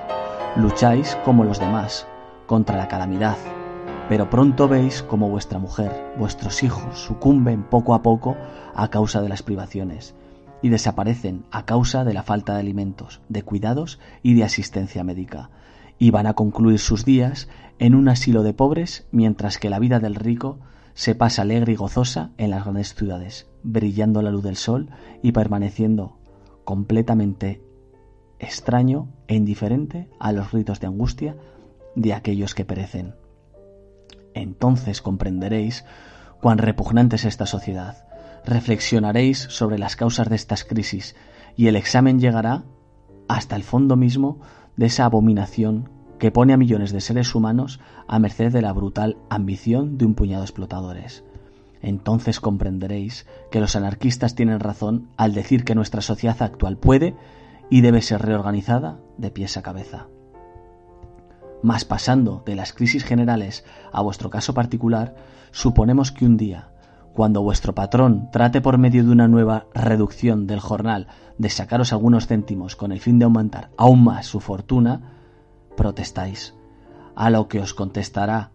Lucháis como los demás, contra la calamidad, pero pronto veis como vuestra mujer, vuestros hijos sucumben poco a poco a causa de las privaciones y desaparecen a causa de la falta de alimentos, de cuidados y de asistencia médica, y van a concluir sus días en un asilo de pobres mientras que la vida del rico se pasa alegre y gozosa en las grandes ciudades, brillando la luz del sol y permaneciendo completamente extraño e indiferente a los ritos de angustia de aquellos que perecen. Entonces comprenderéis cuán repugnante es esta sociedad, reflexionaréis sobre las causas de estas crisis y el examen llegará hasta el fondo mismo de esa abominación que pone a millones de seres humanos a merced de la brutal ambición de un puñado de explotadores. Entonces comprenderéis que los anarquistas tienen razón al decir que nuestra sociedad actual puede y debe ser reorganizada de pies a cabeza. Mas pasando de las crisis generales a vuestro caso particular, suponemos que un día, cuando vuestro patrón trate por medio de una nueva reducción del jornal de sacaros algunos céntimos con el fin de aumentar aún más su fortuna, protestáis, a lo que os contestará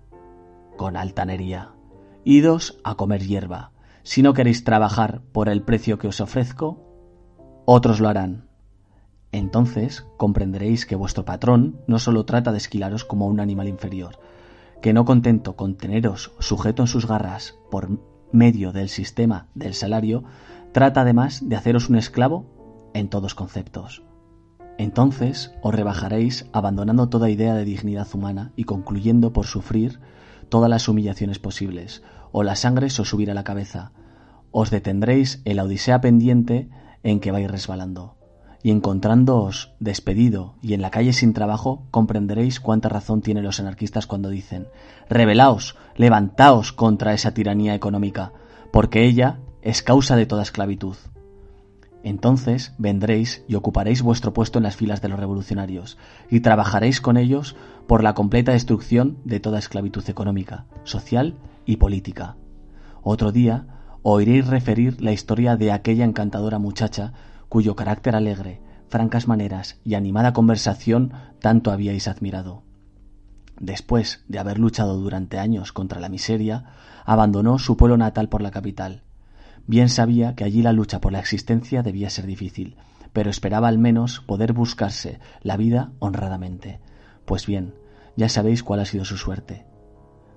con altanería. Idos a comer hierba. Si no queréis trabajar por el precio que os ofrezco, otros lo harán. Entonces comprenderéis que vuestro patrón no solo trata de esquilaros como un animal inferior, que no contento con teneros sujeto en sus garras por medio del sistema del salario, trata además de haceros un esclavo en todos conceptos. Entonces os rebajaréis abandonando toda idea de dignidad humana y concluyendo por sufrir todas las humillaciones posibles, o la sangre os subirá a la cabeza. Os detendréis en la odisea pendiente en que vais resbalando y encontrándoos despedido y en la calle sin trabajo, comprenderéis cuánta razón tienen los anarquistas cuando dicen Rebelaos, levantaos contra esa tiranía económica, porque ella es causa de toda esclavitud. Entonces vendréis y ocuparéis vuestro puesto en las filas de los revolucionarios, y trabajaréis con ellos por la completa destrucción de toda esclavitud económica, social y política. Otro día oiréis referir la historia de aquella encantadora muchacha cuyo carácter alegre, francas maneras y animada conversación tanto habíais admirado. Después de haber luchado durante años contra la miseria, abandonó su pueblo natal por la capital. Bien sabía que allí la lucha por la existencia debía ser difícil, pero esperaba al menos poder buscarse la vida honradamente. Pues bien, ya sabéis cuál ha sido su suerte.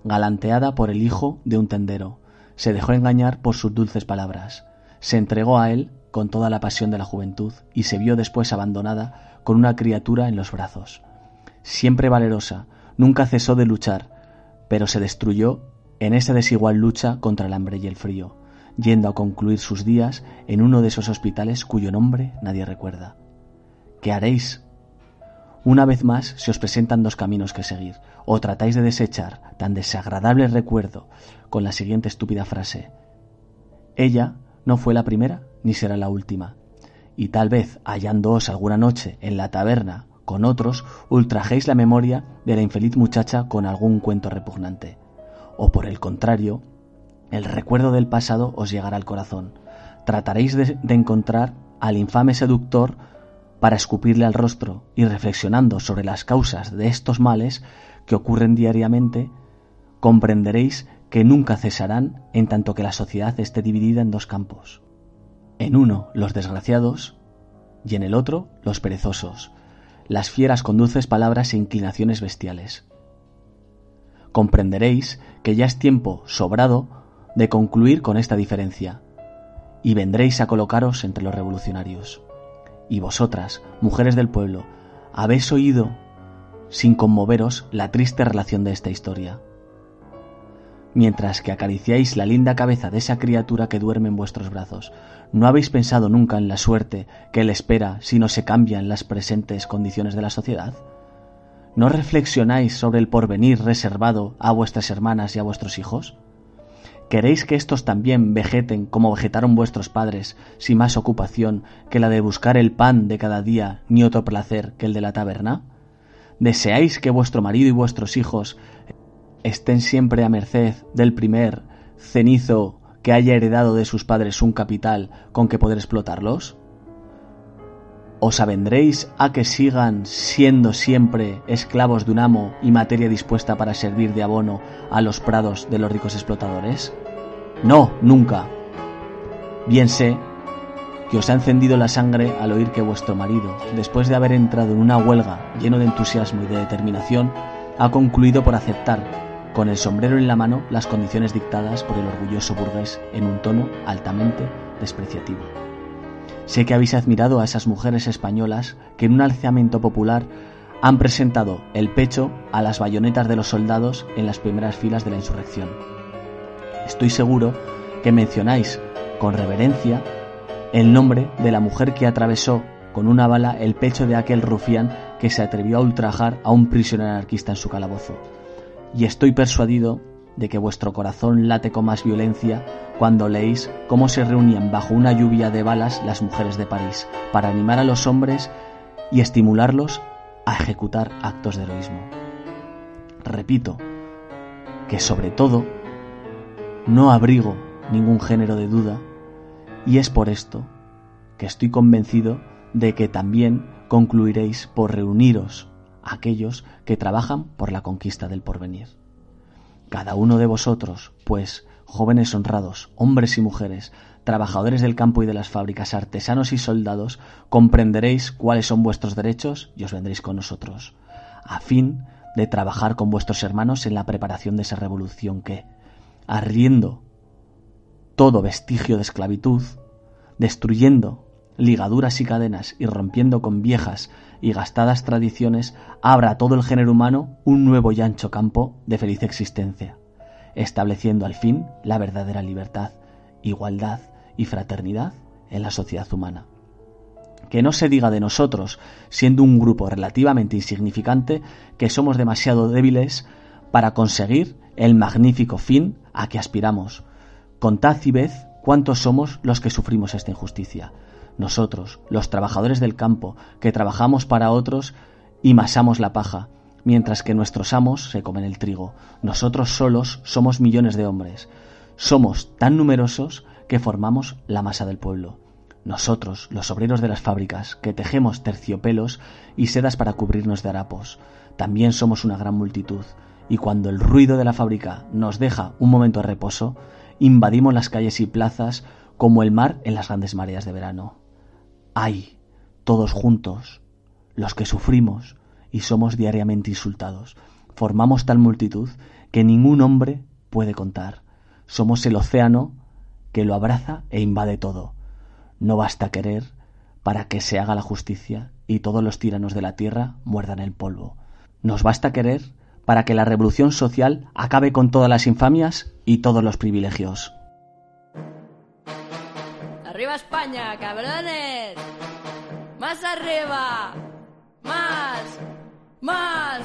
Galanteada por el hijo de un tendero, se dejó engañar por sus dulces palabras, se entregó a él con toda la pasión de la juventud y se vio después abandonada con una criatura en los brazos. Siempre valerosa, nunca cesó de luchar, pero se destruyó en esa desigual lucha contra el hambre y el frío, yendo a concluir sus días en uno de esos hospitales cuyo nombre nadie recuerda. ¿Qué haréis? Una vez más se os presentan dos caminos que seguir, o tratáis de desechar tan desagradable recuerdo con la siguiente estúpida frase. Ella no fue la primera ni será la última, y tal vez hallándoos alguna noche en la taberna con otros, ultrajéis la memoria de la infeliz muchacha con algún cuento repugnante. O por el contrario, el recuerdo del pasado os llegará al corazón. Trataréis de, encontrar al infame seductor para escupirle al rostro y reflexionando sobre las causas de estos males que ocurren diariamente, comprenderéis que nunca cesarán en tanto que la sociedad esté dividida en dos campos. En uno los desgraciados y en el otro los perezosos, las fieras con dulces palabras e inclinaciones bestiales. Comprenderéis que ya es tiempo sobrado de concluir con esta diferencia, y vendréis a colocaros entre los revolucionarios. Y vosotras, mujeres del pueblo, habéis oído, sin conmoveros, la triste relación de esta historia. Mientras que acariciáis la linda cabeza de esa criatura que duerme en vuestros brazos, ¿no habéis pensado nunca en la suerte que le espera si no se cambian las presentes condiciones de la sociedad? ¿No reflexionáis sobre el porvenir reservado a vuestras hermanas y a vuestros hijos? ¿Queréis que estos también vegeten como vegetaron vuestros padres, sin más ocupación que la de buscar el pan de cada día, ni otro placer que el de la taberna? ¿Deseáis que vuestro marido y vuestros hijos estén siempre a merced del primer cenizo que haya heredado de sus padres un capital con que poder explotarlos? ¿Os avendréis a que sigan siendo siempre esclavos de un amo y materia dispuesta para servir de abono a los prados de los ricos explotadores? No, nunca. Bien sé que os ha encendido la sangre al oír que vuestro marido, después de haber entrado en una huelga lleno de entusiasmo y de determinación, ha concluido por aceptar, con el sombrero en la mano, las condiciones dictadas por el orgulloso burgués en un tono altamente despreciativo. Sé que habéis admirado a esas mujeres españolas que en un alzamiento popular han presentado el pecho a las bayonetas de los soldados en las primeras filas de la insurrección. Estoy seguro que mencionáis con reverencia el nombre de la mujer que atravesó con una bala el pecho de aquel rufián que se atrevió a ultrajar a un prisionero anarquista en su calabozo. Y estoy persuadido de que vuestro corazón late con más violencia cuando leéis cómo se reunían bajo una lluvia de balas las mujeres de París para animar a los hombres y estimularlos a ejecutar actos de heroísmo. Repito que sobre todo no abrigo ningún género de duda y es por esto que estoy convencido de que también concluiréis por reuniros aquellos que trabajan por la conquista del porvenir. Cada uno de vosotros, pues, jóvenes honrados, hombres y mujeres, trabajadores del campo y de las fábricas, artesanos y soldados, comprenderéis cuáles son vuestros derechos y os vendréis con nosotros, a fin de trabajar con vuestros hermanos en la preparación de esa revolución que, arriendo todo vestigio de esclavitud, destruyendo ligaduras y cadenas y rompiendo con viejas y gastadas tradiciones, abra a todo el género humano un nuevo y ancho campo de feliz existencia, estableciendo al fin la verdadera libertad, igualdad y fraternidad en la sociedad humana. Que no se diga de nosotros, siendo un grupo relativamente insignificante, que somos demasiado débiles para conseguir el magnífico fin a que aspiramos. Contad y ved cuántos somos los que sufrimos esta injusticia Nosotros, los trabajadores del campo, que trabajamos para otros y masamos la paja, mientras que nuestros amos se comen el trigo. Nosotros solos somos millones de hombres. Somos tan numerosos que formamos la masa del pueblo. Nosotros, los obreros de las fábricas, que tejemos terciopelos y sedas para cubrirnos de harapos, también somos una gran multitud, y cuando el ruido de la fábrica nos deja un momento de reposo, invadimos las calles y plazas como el mar en las grandes mareas de verano. ¡Ay! Todos juntos, los que sufrimos y somos diariamente insultados, formamos tal multitud que ningún hombre puede contar. Somos el océano que lo abraza e invade todo. No basta querer para que se haga la justicia y todos los tiranos de la tierra muerdan el polvo. Nos basta querer para que la revolución social acabe con todas las infamias y todos los privilegios. ¡Arriba España, cabrones! ¡Más arriba! ¡Más! ¡Más!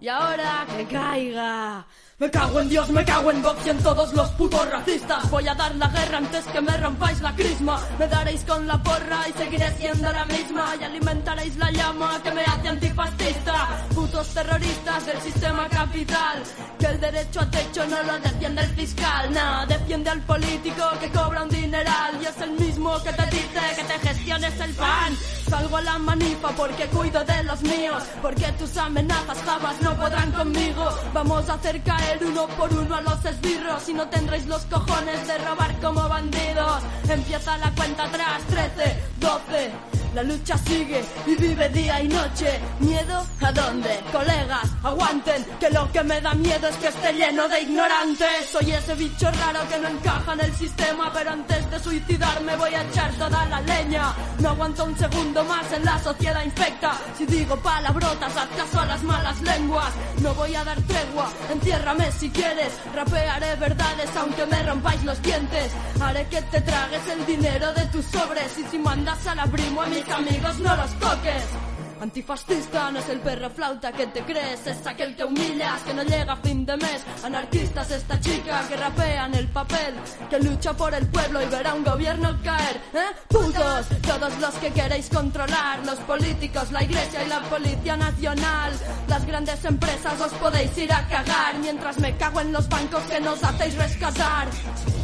Y ahora que caiga. Me cago en Dios, me cago en Vox y en todos los putos racistas. Voy a dar la guerra antes que me rompáis la crisma. Me daréis con la porra y seguiré siendo la misma. Y alimentaréis la llama que me hace antifascista. Putos terroristas del sistema capital. Que el derecho a techo no lo defiende el fiscal. No, defiende al político que cobra un dineral. Y es el mismo que te dice que te gestiones el pan. Salgo a la manifa porque cuido de los míos. Porque tus amenazas jamás no podrán conmigo. Vamos a hacer caer uno por uno a los esbirros y no tendréis los cojones de robar como bandidos. Empieza la cuenta atrás, 13, 12. La lucha sigue y vive día y noche. ¿Miedo? ¿A dónde? Colegas, aguanten, que lo que me da miedo es que esté lleno de ignorantes. Soy ese bicho raro que no encaja en el sistema, pero antes de suicidarme voy a echar toda la leña. No aguanto un segundo más en la sociedad infecta. Si digo palabrotas, haz caso a las malas lenguas. No voy a dar tregua, enciérrame si quieres. Rapearé verdades aunque me rompáis los dientes. Haré que te tragues el dinero de tus sobres y si mandas a la primo a mis amigos no los toques. Antifascista no es el perro flauta que te crees, es aquel que humillas, que no llega a fin de mes. Anarquista es esta chica que rapea en el papel, que lucha por el pueblo y verá un gobierno caer. ¿Eh? Putos, todos los que queréis controlar, los políticos, la iglesia y la policía nacional. Las grandes empresas os podéis ir a cagar, mientras me cago en los bancos que nos hacéis rescatar.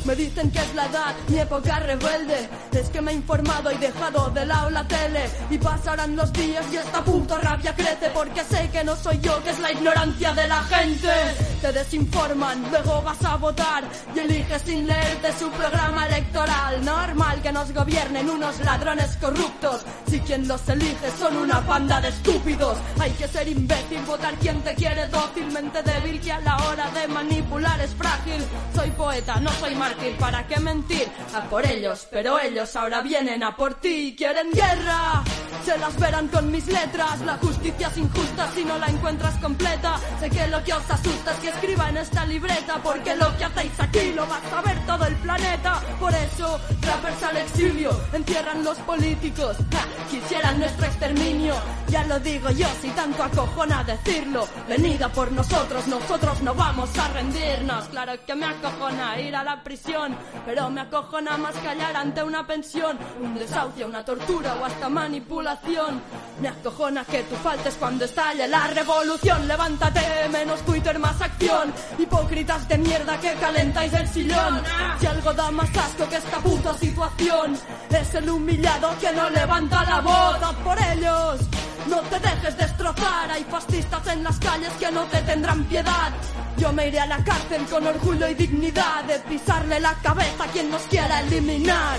Me dicen que es la edad, mi época rebelde. Es que me he informado y dejado de lado la tele. Y pasarán los días y esta puta rabia crece porque sé que no soy yo, que es la ignorancia de la gente. Te desinforman, luego vas a votar y eliges sin leerte su programa electoral. Normal que nos gobiernen unos ladrones corruptos. Si quien los elige son una panda de estúpidos. Hay que ser imbécil, votar quien te quiere dócilmente débil que a la hora de manipular es frágil. Soy poeta, no soy mártir. ¿Para qué mentir? A por ellos, pero ellos ahora vienen a por ti y quieren guerra. Se las verán con mis. La justicia es injusta si no la encuentras completa. Sé que lo que os asusta es que escriba en esta libreta. Porque lo que hacéis aquí lo va a saber todo el planeta. Por eso, rappers al exilio, encierran los políticos. Ja, quisieran nuestro exterminio. Ya lo digo yo, si tanto acojona decirlo. Venida por nosotros, nosotros no vamos a rendirnos. Claro que me acojona ir a la prisión. Pero me acojona más callar ante una pensión, un desahucio, una tortura o hasta manipulación. Acojona que tú faltes cuando estalle la revolución. Levántate, menos Twitter, más acción. Hipócritas de mierda que calentáis el sillón. Si algo da más asco que esta puta situación, es el humillado que no levanta la voz. ¡A por ellos! No te dejes destrozar, hay fascistas en las calles que no te tendrán piedad. Yo me iré a la cárcel con orgullo y dignidad de pisarle la cabeza a quien nos quiera eliminar.